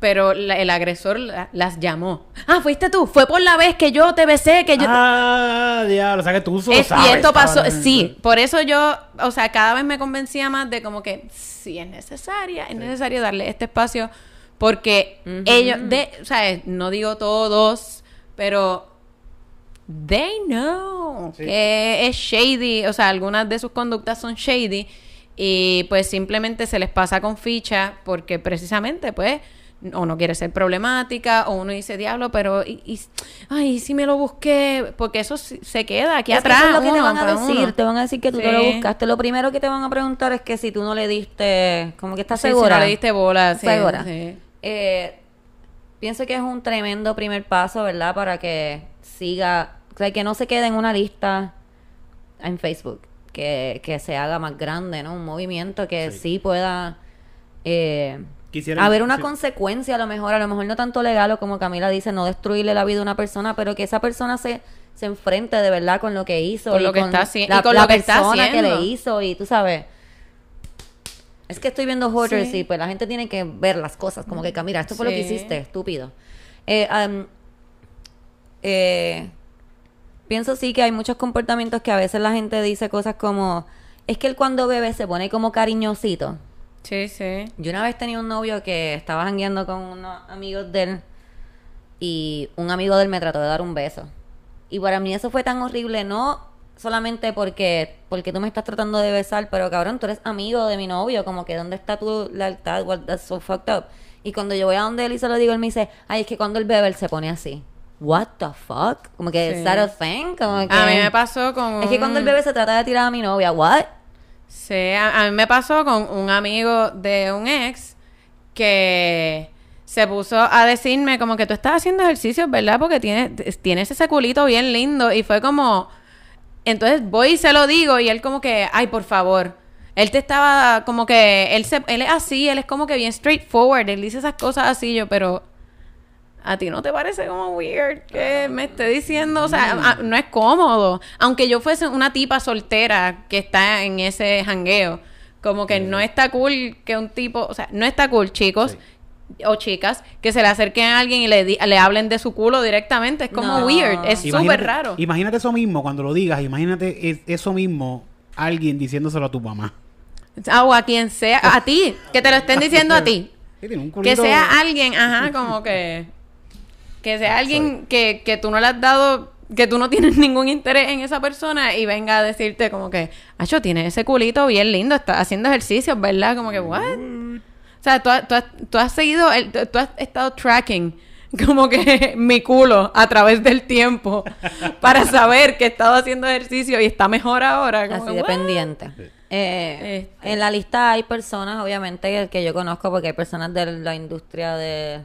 pero la- el agresor la- las llamó. Ah, fuiste tú, fue por la vez que yo te besé, que yo... Ah, diablo, o sea que tú solo Es- sabes. y esto pasó, cabrón. sí, por eso yo, o sea, cada vez me convencía más de como que si es necesaria, es necesario darle este espacio porque ellos, de, o sea, no digo todos, pero they know Sí. que es shady, o sea, algunas de sus conductas son shady y pues simplemente se les pasa con ficha porque precisamente pues o no quiere ser problemática o uno dice diablo pero y, y- ay si me lo busqué porque eso sí- se queda aquí Es que atrás eso es lo que te van a decir, uno. te van a decir que tú te lo Sí. buscaste. Lo primero que te van a preguntar es que si tú no le diste, como que estás Sí, si segura. no le diste bola sí, segura. sí. Eh, pienso que es un tremendo primer paso, ¿verdad? Para que siga, o sea, que no se quede en una lista en Facebook, que, que se haga más grande, ¿no? Un movimiento que sí, Sí. pueda eh, Quisiera- haber una sí. consecuencia, a lo mejor, a lo mejor no tanto legal o como Camila dice, no destruirle la vida a una persona, pero que esa persona se, se enfrente de verdad con lo que hizo. Con y lo que está haci- la, y con la lo que está persona que haciendo. le hizo y tú sabes. Es que estoy viendo Hoarders Sí. y pues la gente tiene que ver las cosas, como que mira, esto fue lo que hiciste, estúpido. Eh, eh, pienso sí que hay muchos comportamientos que a veces la gente dice cosas como, es que él cuando bebe se pone como cariñosito. sí sí Yo una vez tenía un novio que estaba jangueando con unos amigos de él y un amigo de él me trató de dar un beso. Y para mí eso fue tan horrible, no solamente porque porque tú me estás tratando de besar, pero cabrón, tú eres amigo de mi novio, como que ¿dónde está tu lealtad? What, that's so fucked up. Y cuando yo voy a donde él y se lo digo, él me dice, ay, es que cuando él bebe él se pone así. What the fuck? Como que, Sí. ¿is that a thing? Como que... a mí me pasó con Es que cuando él un- bebe se trata de tirar a mi novia. What? Sí, a, a mí me pasó con un amigo de un ex que se puso a decirme como que tú estás haciendo ejercicios, ¿verdad? Porque tienes, tienes ese culito bien lindo y fue como... Entonces voy y se lo digo y él como que, ay, por favor. Él te estaba como que, él, se, él es así, él es como que bien straightforward, él dice esas cosas así, yo, pero a ti no te parece como weird que me esté diciendo, o sea, a- no es cómodo. Aunque yo fuese una tipa soltera que está en ese jangueo, como que no está cool que un tipo, o sea, no está cool, chicos. O chicas que se le acerquen a alguien y le, di- le hablen de su culo directamente. Es como No. weird. Es súper raro. Imagínate eso mismo cuando lo digas. Imagínate es- eso mismo alguien diciéndoselo a tu mamá. Ah, o a quien sea. A ti. Que te lo estén diciendo a ti. Que sea alguien, ajá, como que. Que sea alguien que, que tú no le has dado. Que tú no tienes ningún interés en esa persona y venga a decirte como que, Acho, tiene ese culito bien lindo, está haciendo ejercicios, ¿verdad? Como que, ¿what? O sea, tú, has- tú has, tú has seguido, el- tú tú has estado tracking como que mi culo a través del tiempo para saber que he estado haciendo ejercicio y está mejor ahora. Como Así que, de "What?". pendiente. Eh, Este. En la lista hay personas, obviamente, que, que yo conozco porque hay personas de la industria de...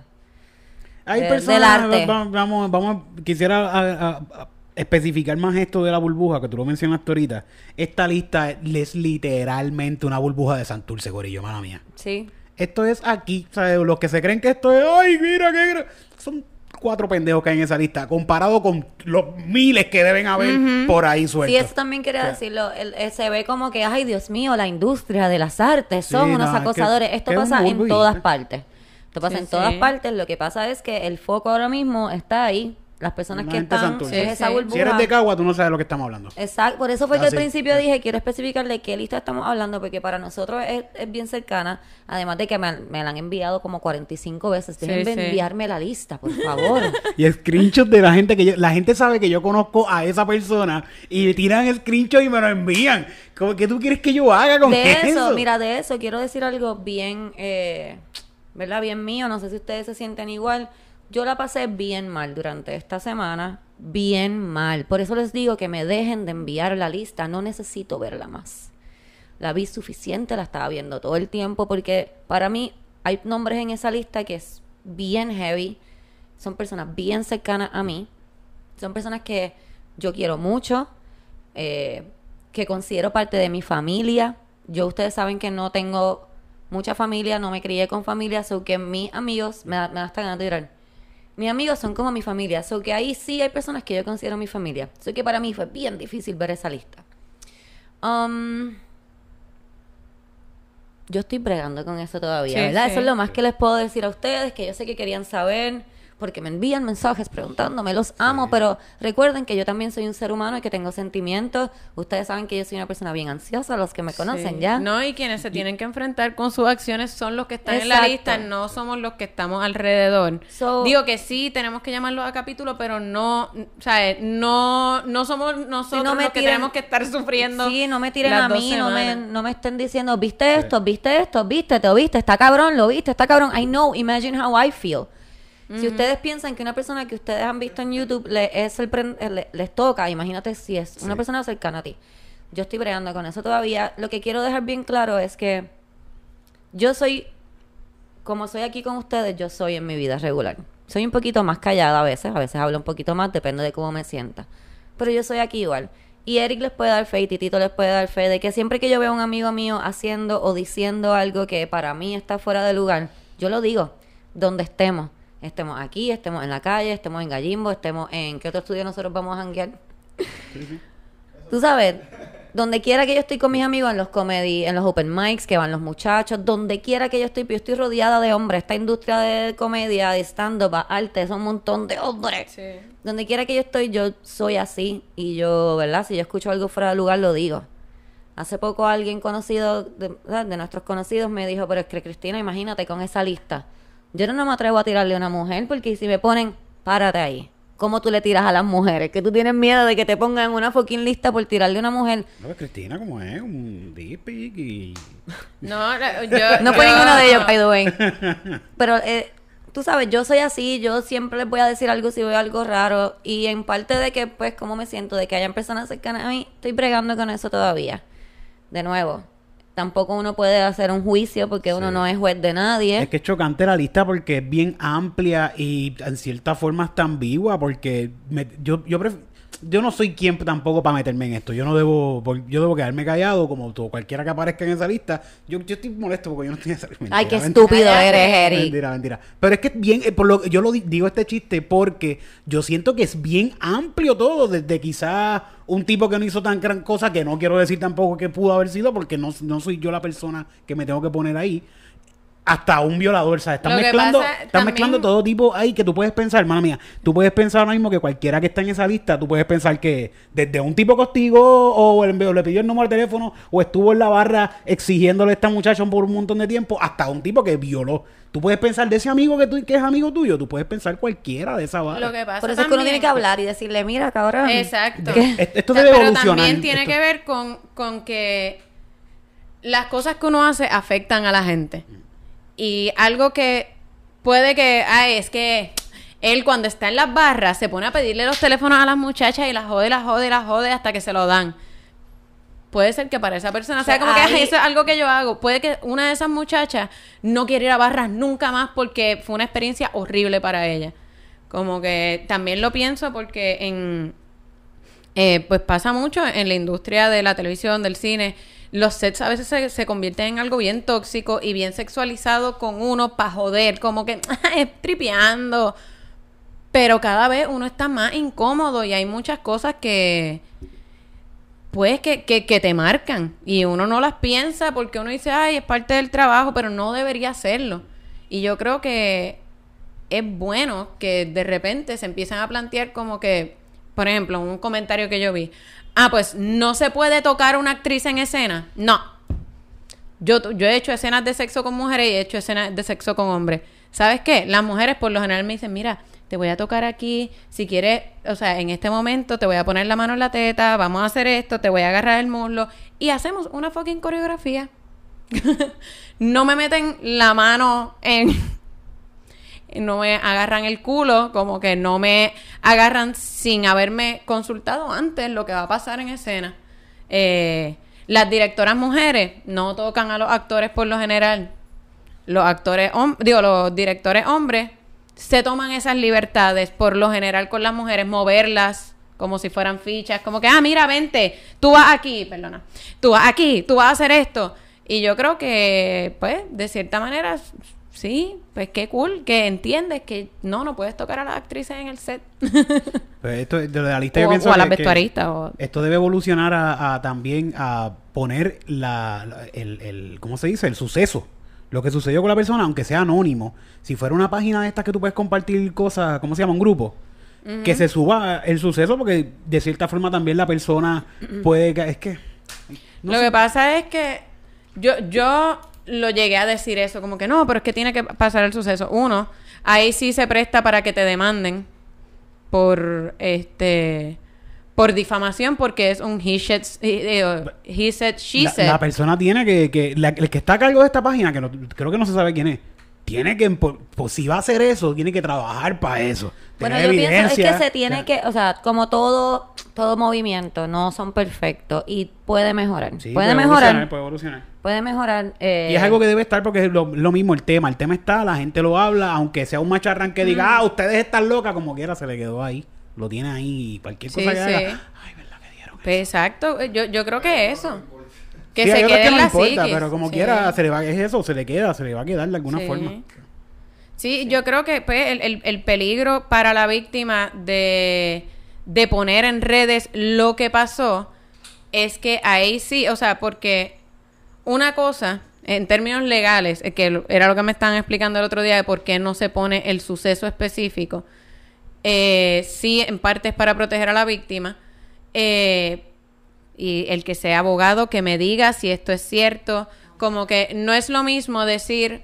Hay de- personas, del arte. va- Vamos, vamos, quisiera a- a- a especificar más esto de la burbuja que tú lo mencionaste ahorita. Esta lista es literalmente una burbuja de Santurce, gorillo, mala mía. Sí. Esto es aquí, o sea, los que se creen que esto es, ay, mira qué gra-". Son cuatro pendejos que hay en esa lista, comparado con los miles que deben haber por ahí sueltos. Sí, eso también quería decirlo. El- se ve como que, ay, Dios mío, la industria de las artes son Sí, unos no, es que- acosadores. Esto que pasa en todas partes. Esto pasa Sí, en todas sí. partes. Lo que pasa es que el foco ahora mismo está ahí. Las personas que están Santurce. es Sí, esa sí. burbuja. si eres de Cagua, tú no sabes de lo que estamos hablando. Exacto, por eso fue que Ah, al sí. principio dije, quiero especificar de qué lista estamos hablando, porque para nosotros es, es bien cercana, además de que me, me la han enviado como 45 veces. Sí, Déjenme sí. enviarme la lista, por favor. Y screenshots de la gente que yo, la gente sabe que yo conozco a esa persona y tiran screenshot y me lo envían. Como que tú quieres que yo haga con de eso? eso, mira, de eso quiero decir algo bien, eh, ¿verdad? Bien mío, no sé si ustedes se sienten igual. Yo la pasé bien mal durante esta semana, bien mal. Por eso les digo que me dejen de enviar la lista, no necesito verla más. La vi suficiente, la estaba viendo todo el tiempo, porque para mí hay nombres en esa lista que es bien heavy, son personas bien cercanas a mí, son personas que yo quiero mucho, eh, que considero parte de mi familia. Yo, ustedes saben que no tengo mucha familia, no me crié con familia, so que mis amigos, me me hasta ganas de llorar. Mis amigos son como mi familia, so que ahí sí hay personas que yo considero mi familia. So que para mí fue bien difícil ver esa lista. Um, yo estoy bregando con eso todavía, Sí, ¿verdad? sí. Eso es lo más que les puedo decir a ustedes, que yo sé que querían saber, porque me envían mensajes preguntándome, los amo, pero recuerden que yo también soy un ser humano y que tengo sentimientos. Ustedes saben que yo soy una persona bien ansiosa, los que me conocen Sí. ya. No, y quienes se tienen que enfrentar con sus acciones son los que están en la lista, no somos los que estamos alrededor. So- Digo que sí, tenemos que llamarlos a capítulo, pero no, o sea, no, no somos nosotros no me los que tenemos que estar sufriendo. Sí, no me tiren a mí, no me, no me estén diciendo, viste esto, viste esto, viste, te viste, está cabrón, lo viste, está cabrón. I know, imagine how I feel. Si ustedes piensan que una persona que ustedes han visto en YouTube le, es eh, le- les toca, imagínate si es una persona cercana a ti. Yo estoy bregando con eso todavía. Lo que quiero dejar bien claro es que yo soy, como soy aquí con ustedes, yo soy en mi vida regular. Soy un poquito más callada a veces, a veces hablo un poquito más, depende de cómo me sienta. Pero yo soy aquí igual. Y Eric les puede dar fe y Titito les puede dar fe de que siempre que yo veo a un amigo mío haciendo o diciendo algo que para mí está fuera de lugar, yo lo digo, donde estemos. Estemos aquí, estemos en la calle, estemos en Gallimbo, estemos en... ¿Qué otro estudio nosotros vamos a janguear? Tú sabes, donde quiera que yo estoy con mis amigos, en los comedy, en los open mics, que van los muchachos, donde quiera que yo estoy, yo estoy rodeada de hombres. Esta industria de comedia, de stand-up, arte, es un montón de hombres. Sí. Donde quiera que yo estoy, yo soy así. Y yo, ¿verdad? Si yo escucho algo fuera de lugar, lo digo. Hace poco alguien conocido, de nuestros conocidos, me dijo, pero es que Cristina, imagínate con esa lista. Yo no me atrevo a tirarle a una mujer porque si me ponen, párate ahí. ¿Cómo tú le tiras a las mujeres? Que tú tienes miedo de que te pongan en una fucking lista por tirarle a una mujer. No, Cristina, como es, un deep pic y... No, la- yo, No fue yo- ninguno de ellos, by the way. Pero eh, tú sabes, yo soy así, yo siempre les voy a decir algo si veo algo raro. Y en parte de que, pues, cómo me siento, de que hayan personas cercanas a mí, estoy bregando con eso todavía. De nuevo, tampoco uno puede hacer un juicio porque uno no es juez de nadie. Es que es chocante la lista porque es bien amplia y en cierta forma está ambigua porque me- yo, yo pref- yo no soy quien tampoco para meterme en esto. Yo no debo, yo debo quedarme callado como todo, cualquiera que aparezca en esa lista. Yo, yo estoy molesto porque yo no estoy en esa lista. Ay, qué mentira. estúpido eres, Eric. Mentira, mentira. Pero es que bien, eh, por lo, yo lo di- digo este chiste porque yo siento que es bien amplio todo, desde quizás un tipo que no hizo tan gran cosa, que no quiero decir tampoco que pudo haber sido, porque no, no soy yo la persona que me tengo que poner ahí. Hasta un violador, ¿sabes? Están mezclando, pasa están también- mezclando todo tipo ahí que tú puedes pensar, hermana mía. Tú puedes pensar ahora mismo que cualquiera que está en esa lista, tú puedes pensar que desde un tipo contigo o, el- o le pidió el número de teléfono o estuvo en la barra exigiéndole a esta muchacha por un montón de tiempo, hasta un tipo que violó. Tú puedes pensar de ese amigo que, tú, que es amigo tuyo, tú puedes pensar cualquiera de esa barra. Lo que pasa Por eso es que uno tiene que hablar y decirle, mira, cabrón. Exacto. ¿Qué? Esto- esto O sea, debe pero evolucionar. también tiene Esto- que ver con, con que las cosas que uno hace afectan a la gente. Y algo que puede que, ay, es que él cuando está en las barras se pone a pedirle los teléfonos a las muchachas y las jode, las jode, las jode hasta que se lo dan. Puede ser que para esa persona O sea, sea como que ahí- "Ay, eso es algo que yo hago. Puede que una de esas muchachas no quiera ir a barras nunca más porque fue una experiencia horrible para ella. Como que también lo pienso porque en, eh, pues pasa mucho en la industria de la televisión, del cine. Los sets a veces se, se convierten en algo bien tóxico y bien sexualizado con uno para joder, como que es tripeando. Pero cada vez uno está más incómodo y hay muchas cosas que, pues, que, que, que te marcan y uno no las piensa porque uno dice, ay, es parte del trabajo, pero no debería hacerlo. Y yo creo que es bueno que de repente se empiezan a plantear como que, por ejemplo, un comentario que yo vi, ah, pues no se puede tocar una actriz en escena. No. Yo, yo he hecho escenas de sexo con mujeres y he hecho escenas de sexo con hombres. ¿Sabes qué? Las mujeres por lo general me dicen, mira, te voy a tocar aquí, si quieres, o sea, en este momento te voy a poner la mano en la teta, vamos a hacer esto, te voy a agarrar el muslo y hacemos una fucking coreografía. no me meten la mano en, no me agarran el culo, como que no me agarran sin haberme consultado antes lo que va a pasar en escena. Eh, las directoras mujeres no tocan a los actores por lo general. Los actores, digo, los directores hombres se toman esas libertades por lo general con las mujeres, moverlas como si fueran fichas, como que, ah, mira, vente, tú vas aquí, perdona, tú vas aquí, tú vas a hacer esto. Y yo creo que, pues, de cierta manera, sí, pues qué cool que entiendes que no, no puedes tocar a las actrices en el set. Pues esto, de la lista yo o, pienso o a las vestuaristas. o- Esto debe evolucionar a, a también a poner la, la- el, el- ¿cómo se dice? El suceso. Lo que sucedió con la persona, aunque sea anónimo. Si fuera una página de estas que tú puedes compartir cosas, ¿cómo se llama? Un grupo. Que se suba el suceso porque de cierta forma también la persona puede... ca- Es que... no lo sé. que pasa es que yo, yo lo llegué a decir eso, como que no, pero es que tiene que pasar el suceso. Uno, ahí sí se presta para que te demanden por este por difamación porque es un he said, he, eh, he said, she la, said. la persona tiene que... que la- el que está a cargo de esta página, que no- creo que no se sabe quién es, tiene que... por- por si va a hacer eso, tiene que trabajar para eso. Bueno, tener yo pienso es que se tiene O sea, que, o sea, como todo, todo movimiento, no son perfectos y puede mejorar. Sí, puede evolucionar, mejorar. Puede evolucionar. Puede mejorar. eh, Y es algo que debe estar porque es lo, lo mismo el tema. El tema está, la gente lo habla, aunque sea un macharrán que diga, ah, ustedes están locas, como quiera, se le quedó ahí. Lo tiene ahí y cualquier Sí, cosa que sí. haga. Ay, ¿verdad que dieron? Pues, exacto, yo, yo creo que eso. Que Sí, se quede que en no la importa, psiquis. pero como Sí. quiera, se le va, es eso, se le queda, se le va a quedar de alguna forma. Sí, yo creo que pues, el, el- el peligro para la víctima de, de poner en redes lo que pasó es que ahí sí, o sea, porque una cosa, en términos legales, eh, que era lo que me estaban explicando el otro día de por qué no se pone el suceso específico, eh, sí, en parte es para proteger a la víctima. eh, y el que sea abogado que me diga si esto es cierto. Como que no es lo mismo decir,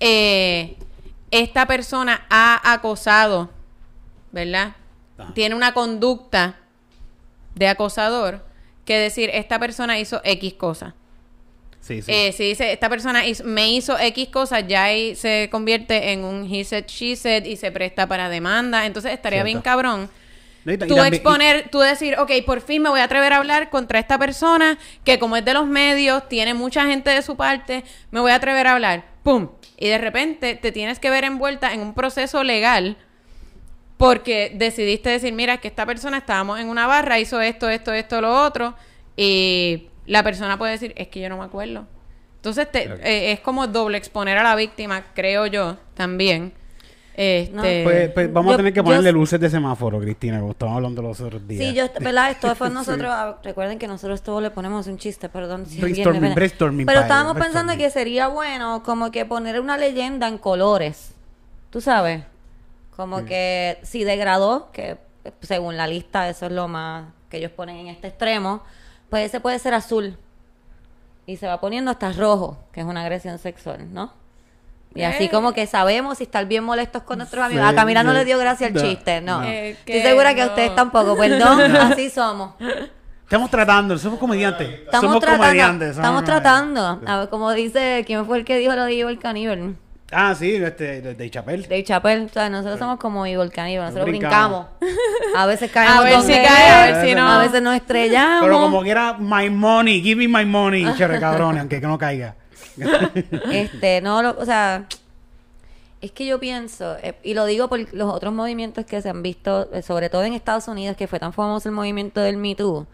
eh, esta persona ha acosado, ¿verdad? Ajá. Tiene una conducta de acosador que decir, esta persona hizo X cosa. Sí, sí. Eh, si dice, esta persona hizo- me hizo X cosas, ya ahí se convierte en un he said, she said y se presta para demanda. Entonces estaría Cierto. bien cabrón Y ta- y tú y- exponer, tú decir, ok, por fin me voy a atrever a hablar contra esta persona que como es de los medios, tiene mucha gente de su parte, me voy a atrever a hablar. ¡Pum! Y de repente te tienes que ver envuelta en un proceso legal porque decidiste decir, mira, es que esta persona estábamos en una barra, hizo esto, esto, esto, lo otro, y la persona puede decir, es que yo no me acuerdo. Entonces te- eh, es como doble exponer a la víctima, creo yo, también. Este, No, Pues, pues vamos Yo- a tener que yo- ponerle luces de semáforo, Cristina, como estamos hablando los otros días. Sí, yo, ¿verdad? Esto fue nosotros. ah, Recuerden que nosotros todo le ponemos un chiste, perdón. si Brainstorming, brainstorming, Pero estábamos pensando que sería bueno, como que poner una leyenda en colores. ¿Tú sabes? Como que si degradó, que según la lista, eso es lo más que ellos ponen en este extremo, pues ese puede ser azul. Y se va poniendo hasta rojo, que es una agresión sexual, ¿no? Y así como que sabemos si estar bien molestos con nuestros amigos. Sí, A Camila no le dio gracia el No, chiste, no. no. Eh, Estoy segura que a ustedes tampoco, perdón, así somos. Estamos tratando, somos comediantes. Estamos somos tratando, comediantes. somos estamos comediantes. tratando. A ver, como dice, ¿quién fue el que dijo lo de Igor Caníbal? Ah, sí, este, de, de Chapel. Dave Chappelle, o sea, nosotros somos como Igor Caníbal, nosotros Brincamos. brincamos. A veces caemos A ver si cae, a ver si no. A veces nos estrellamos. Pero como que era my money, give me my money, chévere cabrón, aunque que no caiga. Este, no, lo- o sea, es que yo pienso, eh, y lo digo por los otros movimientos que se han visto, eh, sobre todo en Estados Unidos, que fue tan famoso el movimiento del Me Too.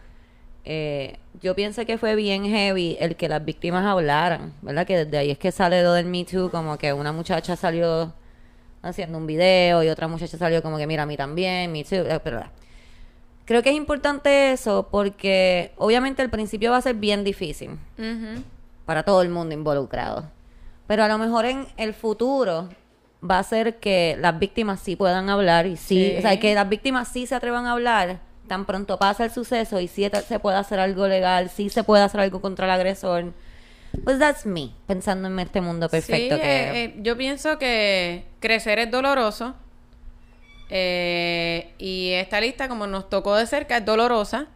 eh, yo pienso que fue bien heavy el que las víctimas hablaran, ¿verdad? Que desde ahí es que sale lo del Me Too, como que una muchacha salió haciendo un video y otra muchacha salió como que mira a mí también, Me Too, eh, pero creo que es importante eso porque obviamente al principio va a ser bien difícil Ujú. para todo el mundo involucrado. Pero a lo mejor en el futuro va a ser que las víctimas sí puedan hablar y sí, Sí. o sea, que las víctimas sí se atrevan a hablar tan pronto pasa el suceso y te- se puede hacer algo legal, sí se puede hacer algo contra el agresor. Pues that's me, pensando en este mundo perfecto Sí, que eh, eh, yo pienso que crecer es doloroso. eh, y esta lista, como nos tocó de cerca, es dolorosa.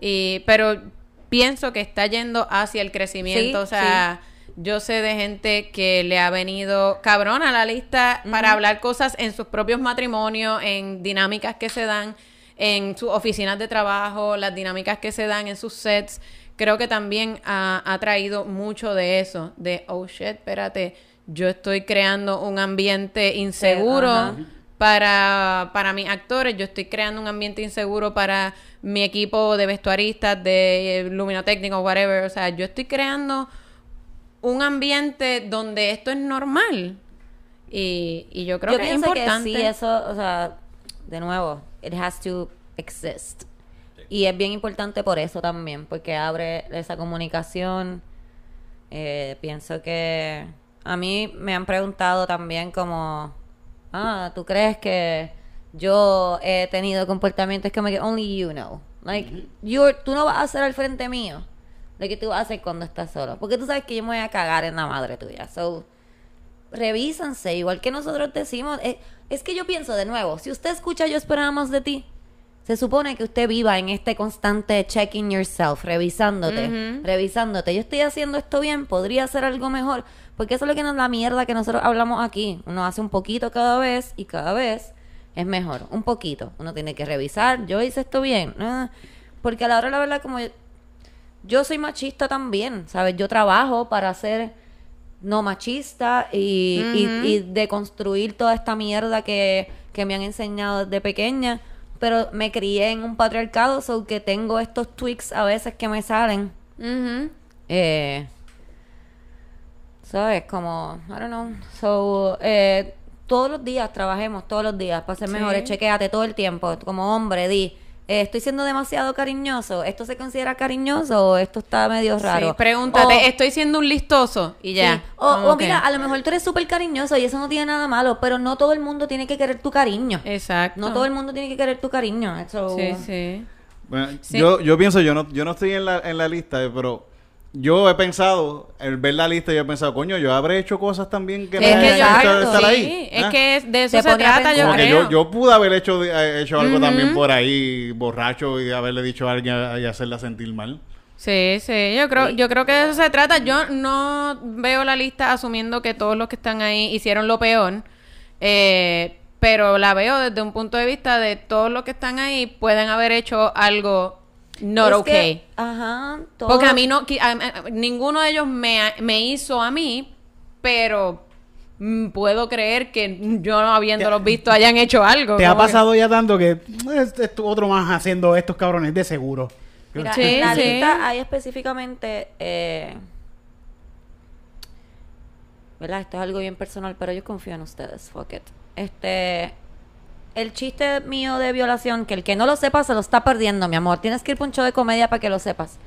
Y, pero pienso que está yendo hacia el crecimiento. Sí, o sea, yo sé de gente que le ha venido cabrón a la lista para hablar cosas en sus propios matrimonios, en dinámicas que se dan en sus oficinas de trabajo, las dinámicas que se dan en sus sets. Creo que también ha, ha traído mucho de eso, de, oh shit, espérate, yo estoy creando un ambiente inseguro para, para mis actores, yo estoy creando un ambiente inseguro para mi equipo de vestuaristas, de eh, luminotécnicos, whatever. O sea, yo estoy creando un ambiente donde esto es normal. Y, y yo creo yo que es importante. que sí, eso, o sea, de nuevo, it has to exist. Y es bien importante por eso también, porque abre esa comunicación. Eh, pienso que a mí me han preguntado también como, ah, ¿tú crees que yo he tenido comportamientos que me que only you know? Like, you're- tú no vas a hacer al frente mío lo que tú vas a hacer cuando estás solo. Porque tú sabes que yo me voy a cagar en la madre tuya. So, revísanse, igual que nosotros decimos. eh, es que yo pienso de nuevo, si usted escucha Yo esperaba más de ti, se supone que usted viva en este constante checking yourself, revisándote, revisándote. Yo estoy haciendo esto bien, podría hacer algo mejor. Porque eso es lo que nos la mierda que nosotros hablamos aquí. Uno hace un poquito cada vez y cada vez es mejor. Un poquito. Uno tiene que revisar. Yo hice esto bien. Ah, Porque a la hora de la verdad, como yo, yo soy machista también, ¿sabes? Yo trabajo para ser no machista y, y, de construir toda esta mierda que, que me han enseñado desde pequeña. Pero me crié en un patriarcado, so que tengo estos tweaks a veces que me salen. Eh, ¿Sabes? Como, I don't know. So, eh, todos los días trabajemos, todos los días para ser Sí. mejores. Chequéate todo el tiempo. Como hombre, di, eh, ¿estoy siendo demasiado cariñoso? ¿Esto se considera cariñoso o esto está medio raro? Sí, pregúntate, O- ¿estoy siendo un listoso? Y ya. Sí. O, o mira, a lo mejor tú eres súper cariñoso y eso no tiene nada malo, pero no todo el mundo tiene que querer tu cariño. Exacto. No todo el mundo tiene que querer tu cariño. So, Sí, sí. Bueno, Sí. yo, yo pienso, yo no, yo no estoy en la, en la lista, eh, pero yo he pensado, al ver la lista, yo he pensado, coño, yo habré hecho cosas también que Es me que yo, estar sí, ahí. es ¿ah? que es- de eso se trata, yo Como que creo. yo, yo pude haber hecho, eh, hecho algo también por ahí, borracho, y haberle dicho a alguien y hacerla sentir mal. Sí, sí, yo creo, yo creo que de eso se trata. Yo no veo la lista asumiendo que todos los que están ahí hicieron lo peor, eh, pero la veo desde un punto de vista de todos los que están ahí pueden haber hecho algo not es okay. que, ajá. todo- Porque a mí no, qui- a- a- ninguno de ellos me, me hizo a mí, pero mm, puedo creer que yo no habiéndolos visto hayan hecho algo. ¿Te ha que- pasado ya tanto que este, este otro más haciendo estos cabrones de seguro? Mira, Sí, en la sí. lista hay específicamente, eh, ¿verdad? Esto es algo bien personal, pero yo confío en ustedes, fuck it. Este, el chiste mío de violación, que el que no lo sepa se lo está perdiendo, mi amor. Tienes que ir por un show de comedia para que lo sepas.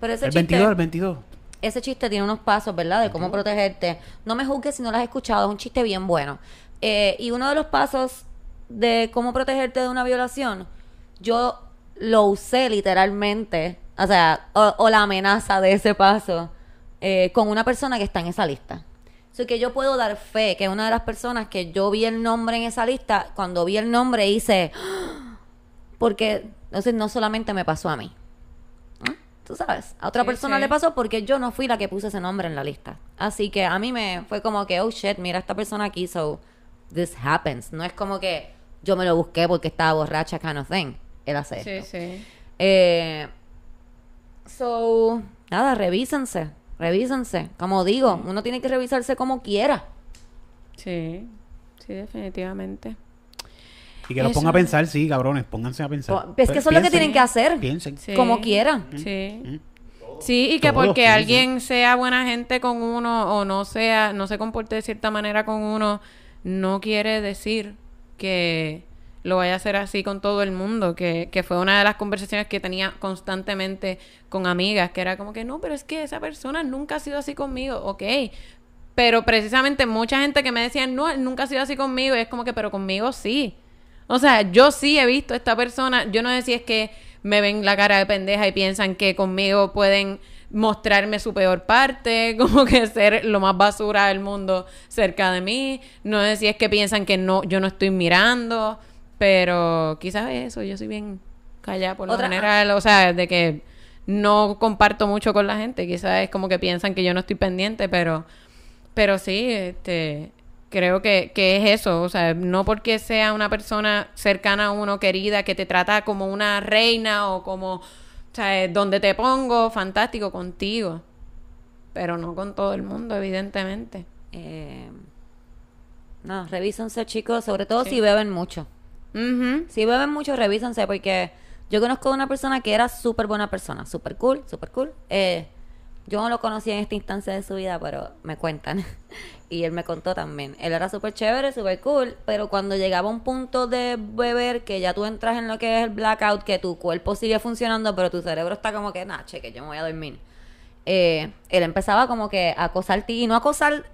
Pero ese El chiste, 22, el 22. ese chiste tiene unos pasos, ¿verdad? De cómo protegerte. No me juzgues si no lo has escuchado, es un chiste bien bueno. Eh, y uno de los pasos de cómo protegerte de una violación, yo lo usé literalmente, o sea, o, o la amenaza de ese paso, eh, con una persona que está en esa lista. Así que yo puedo dar fe que una de las personas que yo vi el nombre en esa lista, cuando vi el nombre hice, "Ah", porque entonces no solamente me pasó a mí. ¿Ah? Tú sabes, a otra Sí, persona sí. le pasó porque yo no fui la que puse ese nombre en la lista. Así que a mí me fue como que, oh shit, mira esta persona aquí, so this happens. No es como que yo me lo busqué porque estaba borracha, kind of thing. Él hace Sí, esto. sí. Eh, so, nada, revísense, revísense. Como digo, uno tiene que revisarse como quiera. Sí, sí, definitivamente. Y que los ponga a pensar, sí, cabrones, pónganse a pensar. Po- es que eso es lo que tienen que hacer. Piensen. Sí. Como quieran. Sí. Sí, y que Todos, porque alguien sea buena gente con uno o no sea, no se comporte de cierta manera con uno, no quiere decir que lo vaya a hacer así con todo el mundo, que, que fue una de las conversaciones que tenía constantemente con amigas, que era como que no, pero es que esa persona nunca ha sido así conmigo, ok. Pero precisamente mucha gente que me decía, no, nunca ha sido así conmigo, y es como que, pero conmigo sí. O sea, yo sí he visto a esta persona, yo no sé si es que me ven la cara de pendeja y piensan que conmigo pueden mostrarme su peor parte, como que ser lo más basura del mundo cerca de mí, no sé si es que piensan que no yo no estoy mirando, pero quizás eso, yo soy bien callada por lo Otra- general, o sea, de que no comparto mucho con la gente, quizás es como que piensan que yo no estoy pendiente, pero pero sí, este, creo que, que es eso, o sea, no porque sea una persona cercana a uno, querida, que te trata como una reina o como, o sea, donde te pongo, fantástico contigo, pero no con todo el mundo, evidentemente. Eh, no, revísense, chicos, sobre todo Sí. si beben mucho. Ujú. Si beben mucho, revísense, porque yo conozco a una persona que era súper buena persona, súper cool, súper cool. Eh, yo no lo conocí en esta instancia de su vida, pero me cuentan. y él me contó también. Él era súper chévere, súper cool, pero cuando llegaba un punto de beber que ya tú entras en lo que es el blackout, que tu cuerpo sigue funcionando, pero tu cerebro está como que, nah, cheque, yo me voy a dormir. Eh, él empezaba como que a acosarte, y no acosar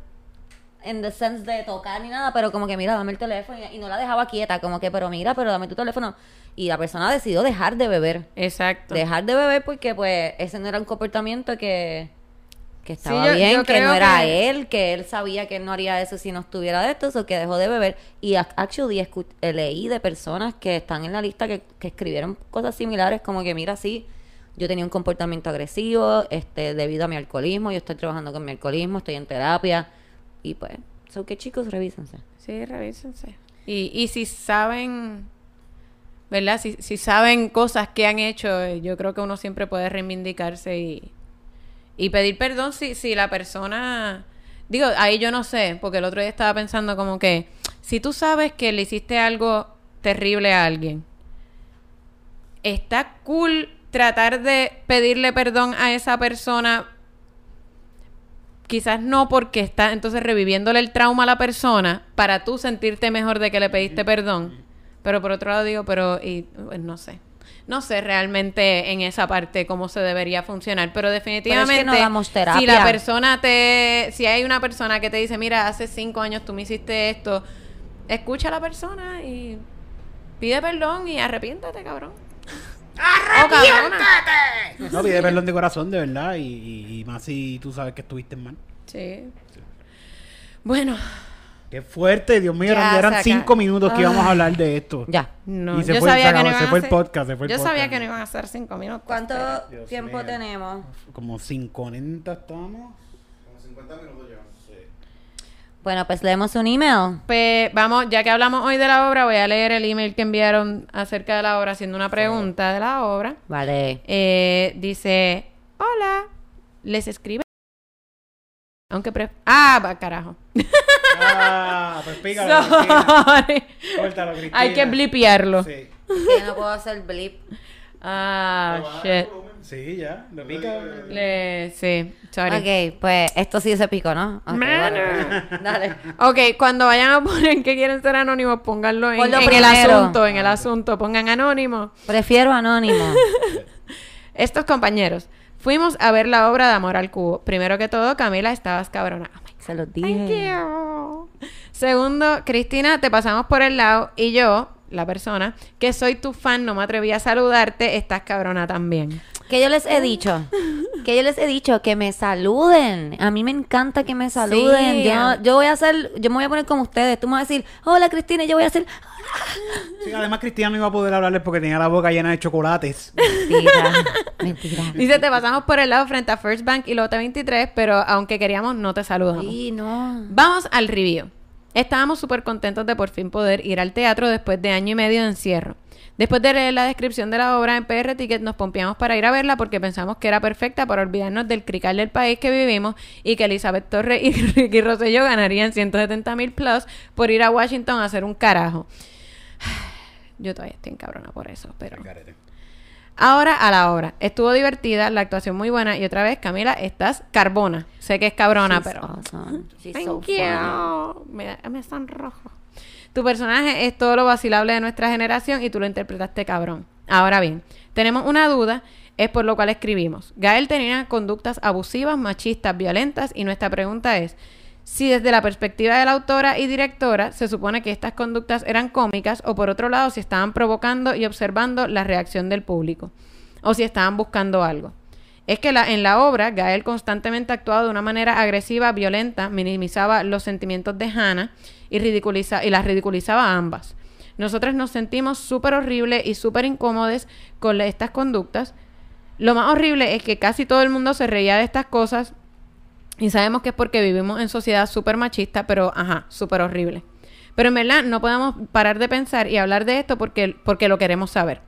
en the sense de tocar ni nada, pero como que mira, dame el teléfono y, y no la dejaba quieta, como que, pero mira, pero dame tu teléfono. Y la persona decidió dejar de beber. Exacto. Dejar de beber porque pues ese no era un comportamiento que, que estaba yo- bien, yo que no era que- él, que él sabía que él no haría eso si no estuviera de esto, o que dejó de beber. Y ac- actually eh, leí de personas que están en la lista que, que escribieron cosas similares, como que mira, sí, yo tenía un comportamiento agresivo, este, debido a mi alcoholismo, yo estoy trabajando con mi alcoholismo, estoy en terapia, y pues, so que chicos, revísense. Sí, revísense. Y, y si saben, ¿verdad? Si, si saben cosas que han hecho, eh, yo creo que uno siempre puede reivindicarse y, y pedir perdón si, si la persona... Digo, ahí yo no sé, porque el otro día estaba pensando como que si tú sabes que le hiciste algo terrible a alguien, está cool tratar de pedirle perdón a esa persona quizás no porque está entonces reviviéndole el trauma a la persona para tú sentirte mejor de que le pediste perdón. Pero por otro lado digo, pero y pues, no sé. No sé realmente en esa parte cómo se debería funcionar, pero definitivamente no damos terapia. si la persona te si hay una persona que te dice, "Mira, hace cinco años tú me hiciste esto", escucha a la persona y pide perdón y arrepiéntate, cabrón. ¡Oh, cabrona! No, pide perdón de corazón, de verdad. Y, y- y más si tú sabes que estuviste mal. Sí. Bueno, Qué fuerte, Dios mío. Ya eran- cinco minutos que íbamos a hablar de esto. Ya. No, Y se yo fue, sabía se que no acabó, iban se a fue el hacer- podcast, se fue el Yo sabía podcast. que no iban a ser cinco minutos. ¿Cuánto Dios tiempo mío. tenemos? Como 50 estamos. Como 50 minutos llevamos. Bueno, pues leemos un email. Pues vamos, ya que hablamos hoy de la obra, voy a leer el email que enviaron acerca de la obra, haciendo una pregunta de la obra. Vale. Eh, dice, hola, les escribe. Aunque pre... Ah, va, carajo. Ah, pues pícalo, Cristina. Sorry. Córtalo, Cristina. Hay que blipearlo. Sí. Que no puedo hacer blip. Ah, shit. Sí, ya. Lo pica. Le- sí, sorry. Ok, pues esto sí se picó, ¿no? Ok, Mano. bueno. Dale. Ok, cuando vayan a poner que quieren ser anónimos, pónganlo en, el asunto, en el asunto, pongan anónimo. Prefiero anónimo. Estos compañeros, fuimos a ver la obra de Amor al Cubo. Primero que todo, Camila, estabas cabrona. Oh my Se los Thank dije. you. Segundo, Cristina, te pasamos por el lado y yo, la persona, que soy tu fan, no me atreví a saludarte, estás cabrona también. Que yo les he dicho, que yo les he dicho que me saluden. A mí me encanta que me saluden. Sí. Yo, voy a hacer, yo me voy a poner como ustedes. Tú me vas a decir, hola Cristina, y yo voy a hacer, Sí, además Cristiano no iba a poder hablarles porque tenía la boca llena de chocolates. mentira, mentira. Dice, te pasamos por el lado frente a First Bank y Lote 23, pero aunque queríamos, no te saludamos. Sí, no. Vamos al review. Estábamos súper contentos de por fin poder ir al teatro después de año y medio de encierro. Después de leer la descripción de la obra en PR Ticket, nos pompeamos para ir a verla porque pensamos que era perfecta para olvidarnos del crical del país que vivimos y que Elizabeth Torres y Ricky Rosselló ganarían 170 mil plus por ir a Washington a hacer un carajo. Yo todavía estoy encabrona por eso, pero... Ahora a la obra. Estuvo divertida, la actuación muy buena y otra vez, Camila, estás carbona. Sé que es cabrona, She's pero... awesome. She's Thank so you. Me, me están rojos. Tu personaje es todo lo vacilable de nuestra generación y tú lo interpretaste cabrón. Ahora bien, tenemos una duda, es por lo cual escribimos. Gael tenía conductas abusivas, machistas, violentas y nuestra pregunta es si desde la perspectiva de la autora y directora se supone que estas conductas eran cómicas o por otro lado si estaban provocando y observando la reacción del público o si estaban buscando algo. Es que la- en la obra, Gael constantemente actuaba de una manera agresiva, violenta, minimizaba los sentimientos de Hannah y, ridiculiza y las ridiculizaba a ambas. Nosotros nos sentimos súper horribles y súper incómodos con estas conductas. Lo más horrible es que casi todo el mundo se reía de estas cosas y sabemos que es porque vivimos en sociedad súper machista, pero ajá, súper horrible. Pero en verdad no podemos parar de pensar y hablar de esto porque, porque lo queremos saber.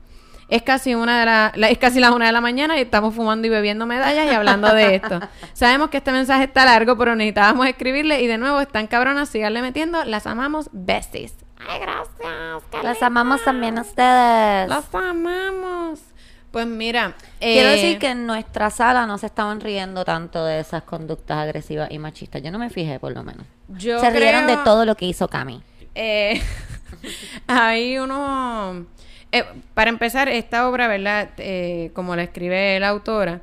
Es casi una de la, la- es casi la una de la mañana y estamos fumando y bebiendo medallas y hablando de esto. Sabemos que este mensaje está largo, pero necesitábamos escribirle y de nuevo están cabronas, síganle metiendo, las amamos, besties. Ay, gracias. Las amamos también a ustedes. Las amamos. Pues mira, Quiero eh, decir que en nuestra sala no se estaban riendo tanto de esas conductas agresivas y machistas. Yo no me fijé, por lo menos. yo se rieron de todo lo que hizo Cami. Eh, hay uno... eh, para empezar, esta obra, ¿verdad? Eh, como la escribe la autora,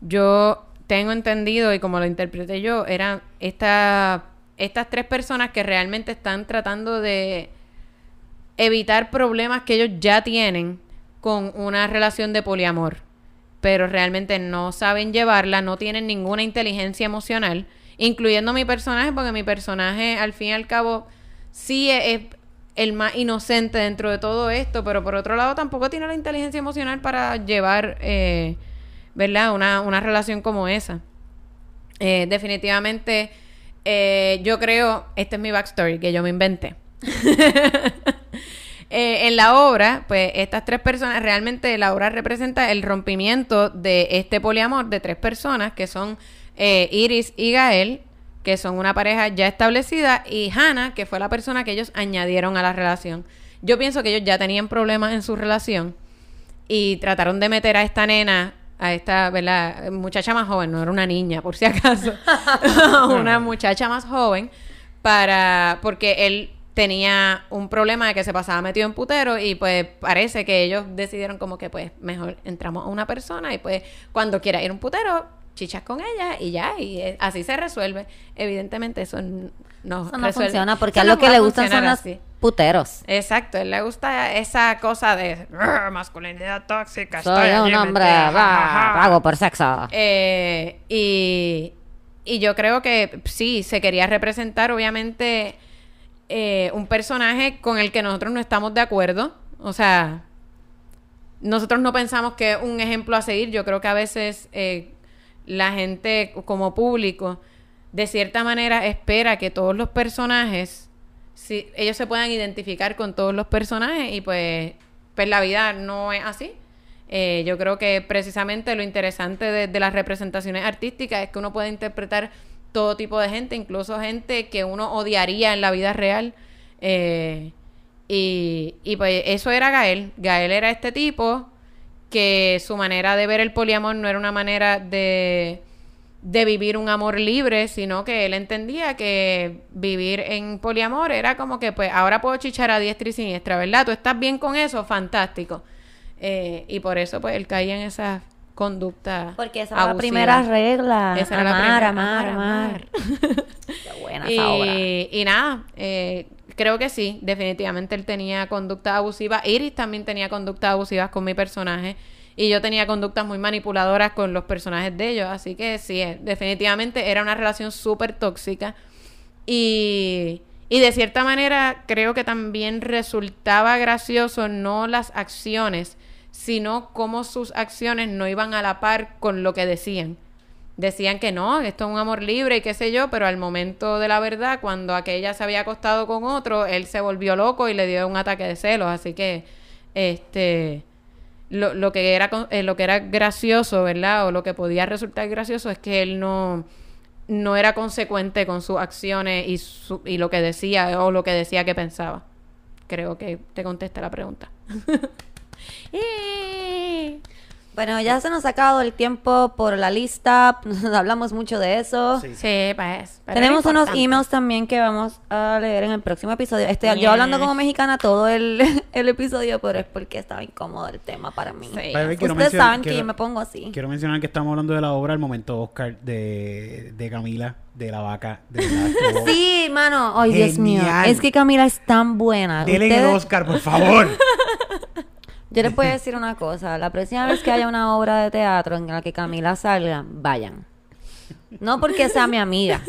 yo tengo entendido y como lo interpreté yo, eran esta, estas tres personas que realmente están tratando de evitar problemas que ellos ya tienen con una relación de poliamor, pero realmente no saben llevarla, no tienen ninguna inteligencia emocional, incluyendo mi personaje, porque mi personaje al fin y al cabo sí es, el más inocente dentro de todo esto, pero por otro lado tampoco tiene la inteligencia emocional para llevar, eh, ¿verdad? Una, una relación como esa. Eh, definitivamente, eh, yo creo, este es mi backstory que yo me inventé. En la obra, pues estas tres personas, realmente la obra representa el rompimiento de este poliamor de tres personas que son Iris y Gael, que son una pareja ya establecida, y Hannah, que fue la persona que ellos añadieron a la relación. Yo pienso que ellos ya tenían problemas en su relación y trataron de meter a esta nena, a esta, ¿verdad? Muchacha más joven, no era una niña, por si acaso, una muchacha más joven, para, porque él tenía un problema de que se pasaba metido en putero y pues parece que ellos decidieron como que pues mejor entramos a una persona y pues cuando quiera ir a un putero chichas con ella y ya y eh, así se resuelve evidentemente eso no, Eso no resuelve. funciona porque Eso a lo que le gustan son los así. puteros. Exacto, él le gusta esa cosa de "Rrr, masculinidad tóxica. Soy estoy un hombre, metida, va, jajaja". pago por sexo. Eh, y, y yo creo que sí, se quería representar obviamente eh, un personaje con el que nosotros no estamos de acuerdo. O sea, nosotros no pensamos que es un ejemplo a seguir. Yo creo que a veces eh, la gente como público de cierta manera espera que todos los personajes, si ellos se puedan identificar con todos los personajes y pues, pues la vida no es así. Eh, yo creo que precisamente lo interesante de, las representaciones artísticas es que uno puede interpretar todo tipo de gente, incluso gente que uno odiaría en la vida real. Eh, y, y pues eso era Gael. Gael era este tipo que su manera de ver el poliamor no era una manera de, de vivir un amor libre, sino que él entendía que vivir en poliamor era como que, pues, ahora puedo chichar a diestra y siniestra, ¿verdad? ¿Tú estás bien con eso? Fantástico. Eh, y por eso, pues, él caía en esa conducta Porque esa era la primera regla. Esa era la amar, primera- amar, amar, amar. Qué buena esa obra. Y, y nada, eh, creo que sí, definitivamente él tenía conducta abusiva. Iris también tenía conductas abusivas con mi personaje. Y yo tenía conductas muy manipuladoras con los personajes de ellos. Así que sí, eh, definitivamente era una relación súper tóxica. Y, y de cierta manera creo que también resultaba gracioso no las acciones, sino cómo sus acciones no iban a la par con lo que decían. Decían que no, esto es un amor libre y qué sé yo, pero al momento de la verdad, cuando aquella se había acostado con otro, él se volvió loco y le dio un ataque de celos. Así que, este, lo, lo que era eh, lo que era gracioso, ¿verdad? O lo que podía resultar gracioso es que él no, no era consecuente con sus acciones y, su- y lo que decía o lo que decía que pensaba. Creo que te contesta la pregunta. Eh. Bueno, ya se nos ha acabado el tiempo por la lista. Hablamos mucho de eso. Sí. Sí, pues. Tenemos unos importante. emails también que vamos a leer en el próximo episodio. Estoy yo hablando como mexicana todo el, el episodio, pero es porque estaba incómodo el tema para mí. Sí. Ustedes mencionar- saben que quiero- yo me pongo así. Quiero mencionar que estamos hablando de la obra El Momento Oscar de, de Camila, de la vaca. De Sí, mano. Ay, Dios mío. Es que Camila es tan buena. Denle el Ustedes- Oscar, por favor. Yo les voy a decir una cosa. La próxima vez que haya una obra de teatro en la que Camila salga, vayan. No porque sea mi amiga,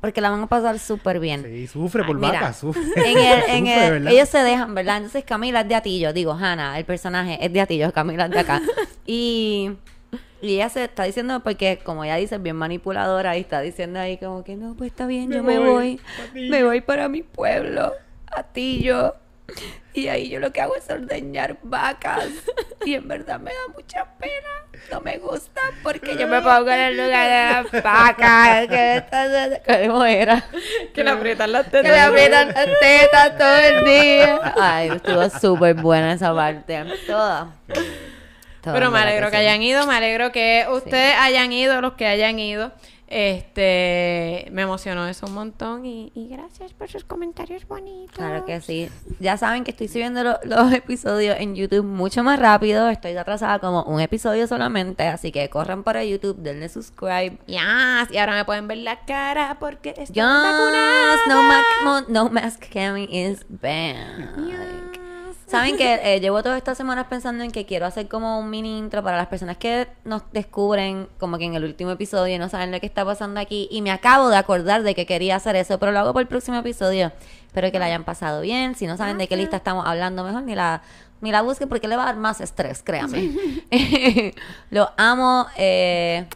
porque la van a pasar súper bien. Sí, sufre por Mira, vaca, sufre. En el, en Sufre, el- ellos se dejan, ¿verdad? Entonces Camila es de Atillo, digo, Hannah, el personaje es de Atillo, Camila es de acá. Y, y ella se está diciendo, porque como ella dice, es bien manipuladora y está diciendo ahí como que no, pues está bien, Me yo me voy, voy, Atillo". me voy para mi pueblo, Atillo. Y ahí yo lo que hago es ordeñar vacas. Y en verdad me da mucha pena. No me gusta porque yo me pongo en el lugar de las vacas. Que ¿Cómo era? Que le aprietan las Que tetas. le aprietan las tetas todo el día. Ay, estuvo súper buena esa parte. Toda. Toda, Pero me ¿verdad alegro que, hayan ido, me alegro que ustedes hayan ido, los que hayan ido. Este, me emocionó eso un montón y, y gracias por sus comentarios bonitos. Claro que sí. Ya saben que estoy subiendo lo- los episodios en YouTube mucho más rápido. Estoy atrasada como un episodio solamente. Así que corran para YouTube, denle subscribe. Yes, y ahora me pueden ver la cara porque estoy Yes, vacunada. no, ma- no mask camming is banned. Saben que eh, llevo todas estas semanas pensando en que quiero hacer como un mini intro para las personas que nos descubren como que en el último episodio y no saben lo que está pasando aquí. Y me acabo de acordar de que quería hacer eso, pero lo hago por el próximo episodio. Espero que la hayan pasado bien. Si no saben de qué lista estamos hablando, mejor ni la, ni la busquen porque le va a dar más estrés, créanme. lo amo. Eh,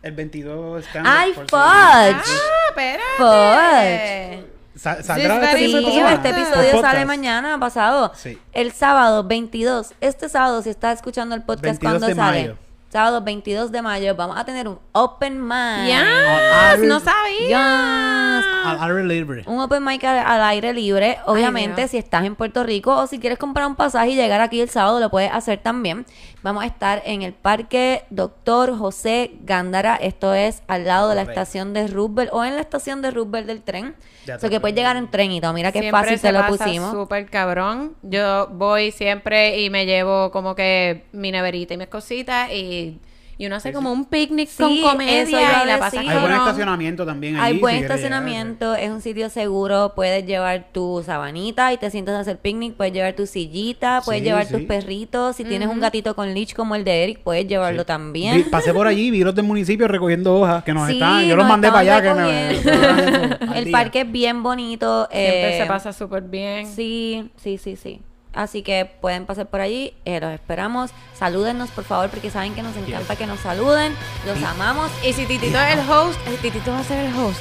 El 22 stand ¡Ay, fudge! Ah, espérate. Sa- ¿Saldrá very este Sí, episodio este episodio sale mañana pasado. Sí. El sábado 22. Este sábado, si estás escuchando el podcast 22 cuando de sale. mayo. Sábado 22 de mayo vamos a tener un open mic. Yes, Ah, no sabía. Yes. Al aire libre. Un open mic al, al aire libre. Obviamente, si estás en Puerto Rico o si quieres comprar un pasaje y llegar aquí el sábado, lo puedes hacer también. Vamos a estar en el Parque Doctor José Gándara. Esto es al lado de la Correcto. estación de Roosevelt o en la estación de Roosevelt del tren. Ya O sea te que puedes llegar en tren y todo. Mira qué Siempre fácil se te lo pasa pusimos. súper cabrón. Yo voy siempre y me llevo como que mi neverita y mis cositas y, y uno hace como un picnic Sí, con comedia y la pasa. Hay buen estacionamiento también Hay allí, buen si quieres estacionamiento, es un sitio seguro, puedes llevar tu sabanita y te sientas a hacer picnic, puedes llevar tu sillita, puedes Sí, llevar sí. tus perritos, si tienes un gatito con leash como el de Eric, puedes llevarlo también. Vi- pasé por allí, vi los del municipio recogiendo hojas que nos Sí, están. Yo los mandé para allá. Que me, el parque es bien bonito. Siempre eh, se pasa súper bien. Sí, sí, sí, sí. Así que pueden pasar por allí, eh, los esperamos. Salúdennos, por favor, porque saben que nos encanta que nos saluden. Los amamos. Y si Titito es el host, el Titito va a ser el host.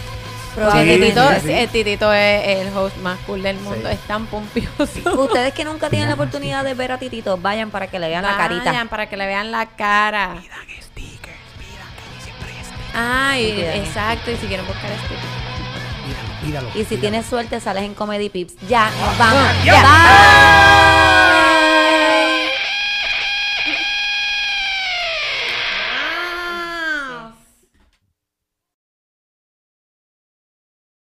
Probablemente. Titito, sí. el Titito es el host más cool del mundo. Sí. Es tan pompioso. Ustedes que nunca tienen la oportunidad de ver a Titito, vayan para que le vean la carita. Vayan para que le vean la cara. Ay, Pídalo. exacto. Y si quieren buscar este. Y si tienes suerte, sales en Comedy Pips. Ya, vamos. ya.